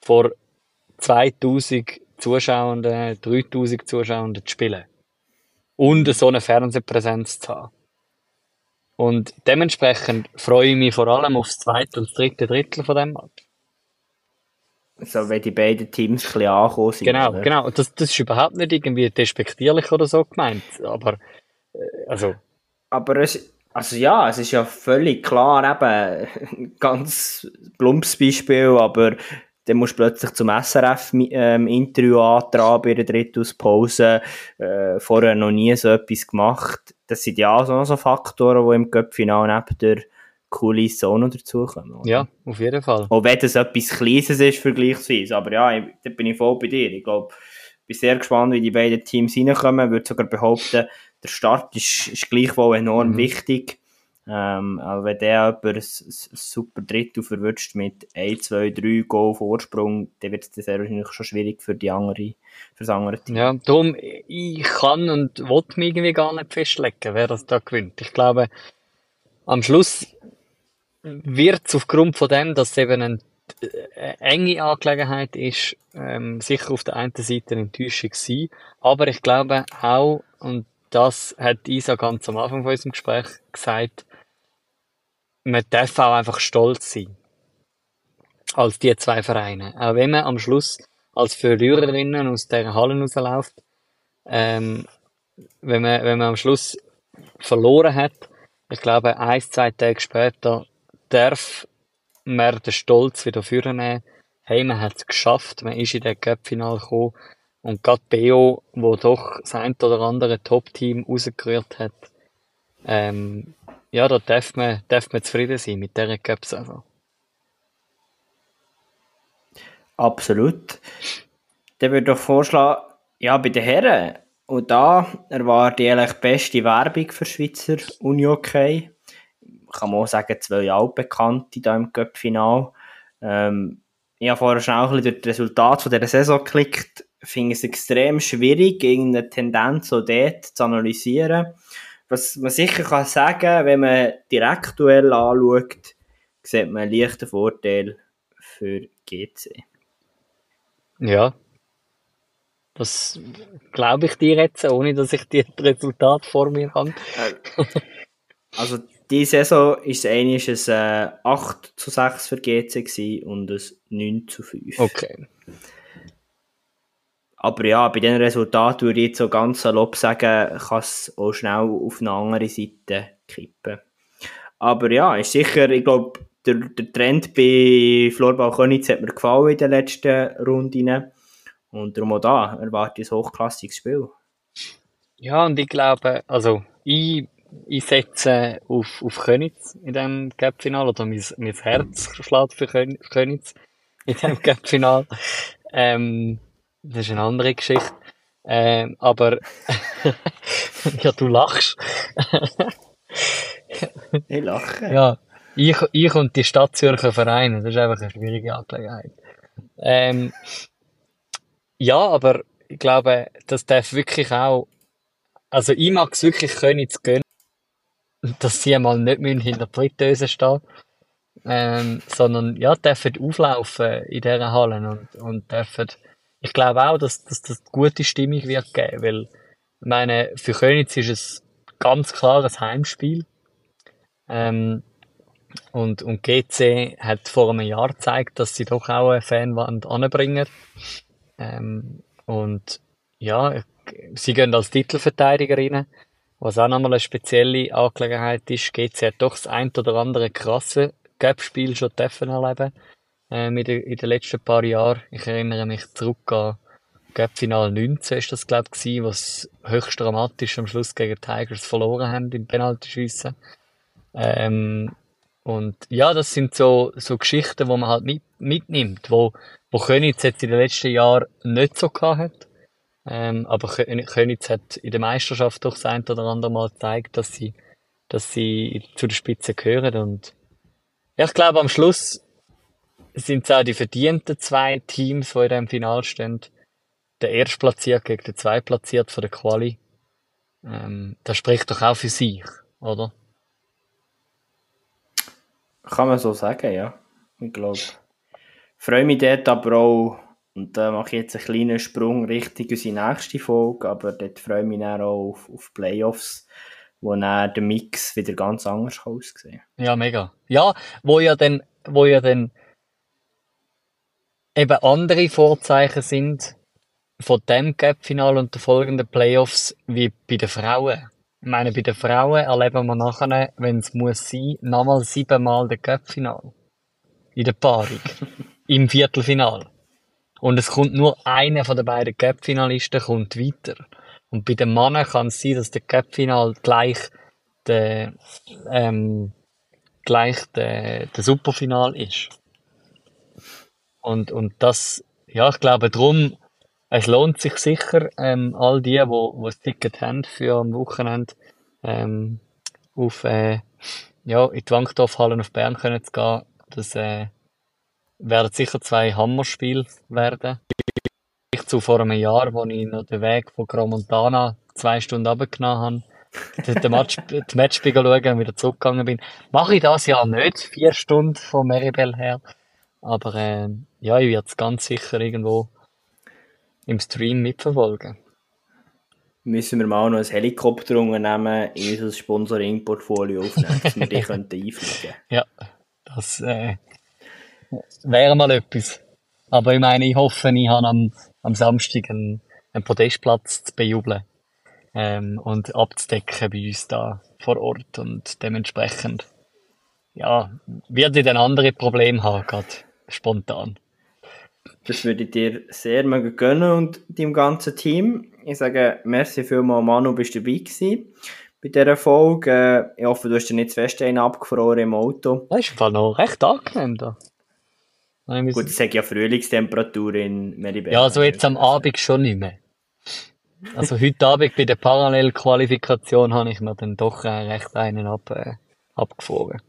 vor 2000 Zuschauenden, 3000 Zuschauenden zu spielen. Und so eine Fernsehpräsenz zu haben. Und dementsprechend freue ich mich vor allem auf das zweite und das dritte Drittel von dem Match. So, wenn die beiden Teams ein bisschen angekommen sind. Genau, oder? genau. Das, das ist überhaupt nicht irgendwie despektierlich oder so gemeint. Aber, äh, also. Aber es, also ja, es ist ja völlig klar, eben, ganz plumpes Beispiel, aber dann musst du plötzlich zum SRF-Interview ähm, antragen bei der Drittauspause, äh, vorher noch nie so etwas gemacht. Das sind ja auch so, so Faktoren, die im Cup-Final neben der Kulisse auch noch dazukommen. Oder? Ja, auf jeden Fall. Auch wenn das etwas Kleines ist, vergleichsweise. Aber ja, ich, da bin ich voll bei dir. Ich glaube, bin sehr gespannt, wie die beiden Teams reinkommen. Ich würde sogar behaupten, der Start ist, ist gleichwohl enorm mhm. wichtig. Ähm, aber wenn der jemand ein, ein super Drittel verwünscht mit 1, 2, 3 Goal Vorsprung, dann wird es sehr wahrscheinlich schon schwierig für die andere, für das andere Team. Ja, darum, ich kann und will mich irgendwie gar nicht festlegen, wer das da gewinnt. Ich glaube, am Schluss wird es aufgrund von dem, dass es eben eine äh, enge Angelegenheit ist, ähm, sicher auf der einen Seite eine Enttäuschung sein, aber ich glaube auch, und das hat Isa ganz am Anfang von unserem Gespräch gesagt, man darf auch einfach stolz sein. Als die zwei Vereine. Auch wenn man am Schluss als Verliererinnen aus der Halle rausläuft, ähm, wenn man, wenn man am Schluss verloren hat, ich glaube, ein, zwei Tage später darf man den Stolz wieder führen. Hey, man hat es geschafft, man ist in den Cup-Final gekommen. Und gerade BO, wo doch das ein oder andere Top-Team rausgerührt hat, ähm, ja, da darf man, darf man zufrieden sein mit dieser Cup-Saison. Absolut. Dann würde ich vorschlagen, ja, bei den Herren, und da erwarte ich eigentlich beste Werbung für Schweizer Uni-Hockey. Kann man auch sagen, zwei Altbekannte da im Cup-Final. Ähm, ich habe vorher schnell ein bisschen durch das Resultat dieser Saison geklickt. Ich finde es extrem schwierig, irgendeine Tendenz so dort zu analysieren. Was man sicher kann sagen, wenn man direkt Duell anschaut, sieht man einen leichten Vorteil für GC. Ja. Das glaube ich dir jetzt, ohne dass ich die Resultat vor mir habe. Also, diese Saison ist es ein äh, 8 zu 6 für GC und ein 9 zu 5. Okay. Aber ja, bei diesen Resultaten würde ich jetzt so ganz salopp sagen, kann es auch schnell auf eine andere Seite kippen. Aber ja, ist sicher, ich glaube, der, der Trend bei Florball Königs hat mir gefallen in den letzten Runden. Und darum auch da erwarte ich ein hochklassiges Spiel. Ja, und ich glaube, also ich, ich setze auf, auf Königs in diesem Cup-Final, oder mein, mein Herz schlägt für Königs in diesem Cup-Final. Ähm, das ist eine andere Geschichte. Ähm, aber ja, du lachst. ich lache. Ja, ich, ich und die Stadt Zürcher Vereine, das ist einfach eine schwierige Angelegenheit. Ähm, ja, aber ich glaube, das darf wirklich auch, also ich mag es wirklich können zu gönnen, dass sie einmal nicht hinter der Fritteuse stehen ähm, sondern ja, dürfen auflaufen in dieser Halle und, und dürfen, ich glaube auch, dass, dass das gute Stimmung wird geben, weil, ich meine, für Königs ist es ganz klar ein Heimspiel. Ähm, und, und GC hat vor einem Jahr gezeigt, dass sie doch auch eine Fanwand anbringen. Ähm, und ja, sie gehen als Titelverteidiger rein, was auch nochmal eine spezielle Angelegenheit ist. GC hat doch das ein oder andere krasse Gap-Spiel schon dürfen erleben ähm, in, den, in den letzten paar Jahren. Ich erinnere mich zurück an Gap-Final 19 ist das, glaube ich, was höchst dramatisch am Schluss gegen Tigers verloren haben im Penaltyschiessen. Ähm, und ja, das sind so, so Geschichten, wo man halt mit, mitnimmt, wo, wo Königs jetzt in den letzten Jahren nicht so gehabt hat. Ähm, aber Königs hat in der Meisterschaft doch das ein oder andere Mal gezeigt, dass sie, dass sie zu der Spitze gehören. Und ja, ich glaube, am Schluss sind es auch die verdienten zwei Teams, die in diesem Final stehen. Der Erstplatziert gegen den Zweitplatziert von der Quali. Ähm, das spricht doch auch für sich, oder? Kann man so sagen, ja. Ich glaube. Freue mich dort aber auch, und da mache ich jetzt einen kleinen Sprung Richtung unsere nächste Folge, aber dort freue ich mich dann auch auf, auf Playoffs, wo dann der Mix wieder ganz anders aussehen Ja, mega. Ja, wo ja dann, wo ja dann eben andere Vorzeichen sind von dem Gap-Final und den folgenden Playoffs wie bei den Frauen. Ich meine, bei den Frauen erleben wir nachher, wenn es muss sein, nochmal siebenmal den Cup-Final. In der Paarung. Im Viertelfinal. Und es kommt nur einer von den beiden Cup-Finalisten kommt weiter. Und bei den Männern kann es sein, dass der Cup-Final gleich der, ähm, gleich der, der Superfinal ist. Und, und das, ja, ich glaube, drum, es lohnt sich sicher, ähm, all die, wo, wo das Ticket haben für am Wochenende, ähm, auf, äh, ja, in die Wankdorfhallen auf Bern können zu gehen. Das, äh, werden sicher zwei Hammerspiele werden. Ich zu vor einem Jahr, wo ich noch den Weg von Gramontana zwei Stunden runtergenommen habe, den Match, die Matchspiegel schauen und wieder zurückgegangen bin. Mache ich das ja nicht, vier Stunden von Meribel her. Aber, äh, ja, ich werde es ganz sicher irgendwo im Stream mitverfolgen. Müssen wir mal noch ein Helikopter unternehmen, in unser Sponsoring-Portfolio aufnehmen, dass wir die könnten einfliegen Ja, das äh, wäre mal etwas. Aber ich meine, ich hoffe, ich habe am, am Samstag einen, einen Podestplatz zu bejubeln ähm, und abzudecken bei uns da vor Ort und dementsprechend ja, wird ich dann andere Probleme haben, gerade spontan. Das würde ich dir sehr mögen gönnen und deinem ganzen Team. Ich sage, merci vielmals, Manu, bist du dabei gewesen. bei dieser Folge. Äh, ich hoffe, du hast dir nicht zu fest einen abgefroren im Auto. Das ist im Fall noch recht angenehm da. Nein, Gut, ich sage ja Frühlingstemperatur in Meribel. Ja, also jetzt am Abend schon nicht mehr. Also heute Abend bei der Parallelqualifikation habe ich mir dann doch äh, recht einen ab, äh, abgefroren.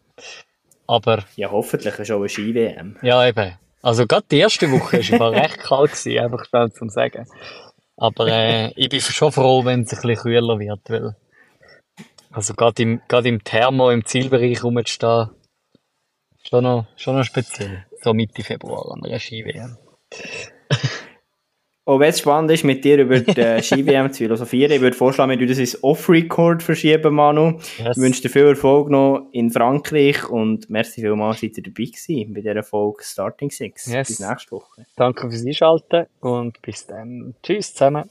Aber Ja, hoffentlich ist auch eine Ski-WM. ja eben. Also gerade die erste Woche war recht kalt gewesen, einfach schnell zum Sagen. Aber äh, ich bin schon froh, wenn es ein bisschen kühler wird, weil also gerade im, gerade im Thermo, im Zielbereich rumzustehen, schon noch, schon noch speziell. So Mitte Februar an der Ski-WM. Und wenn es spannend ist, mit dir über die äh, Ski-WM zu philosophieren, ich würde vorschlagen, wir tun das ins Off-Record verschieben, Manu. Yes. Ich wünsche dir viel Erfolg noch in Frankreich und merci vielmals, seid ihr dabei gewesen bei dieser Folge Starting Six. Yes. Bis nächste Woche. Danke fürs Einschalten und bis dann. Tschüss zusammen.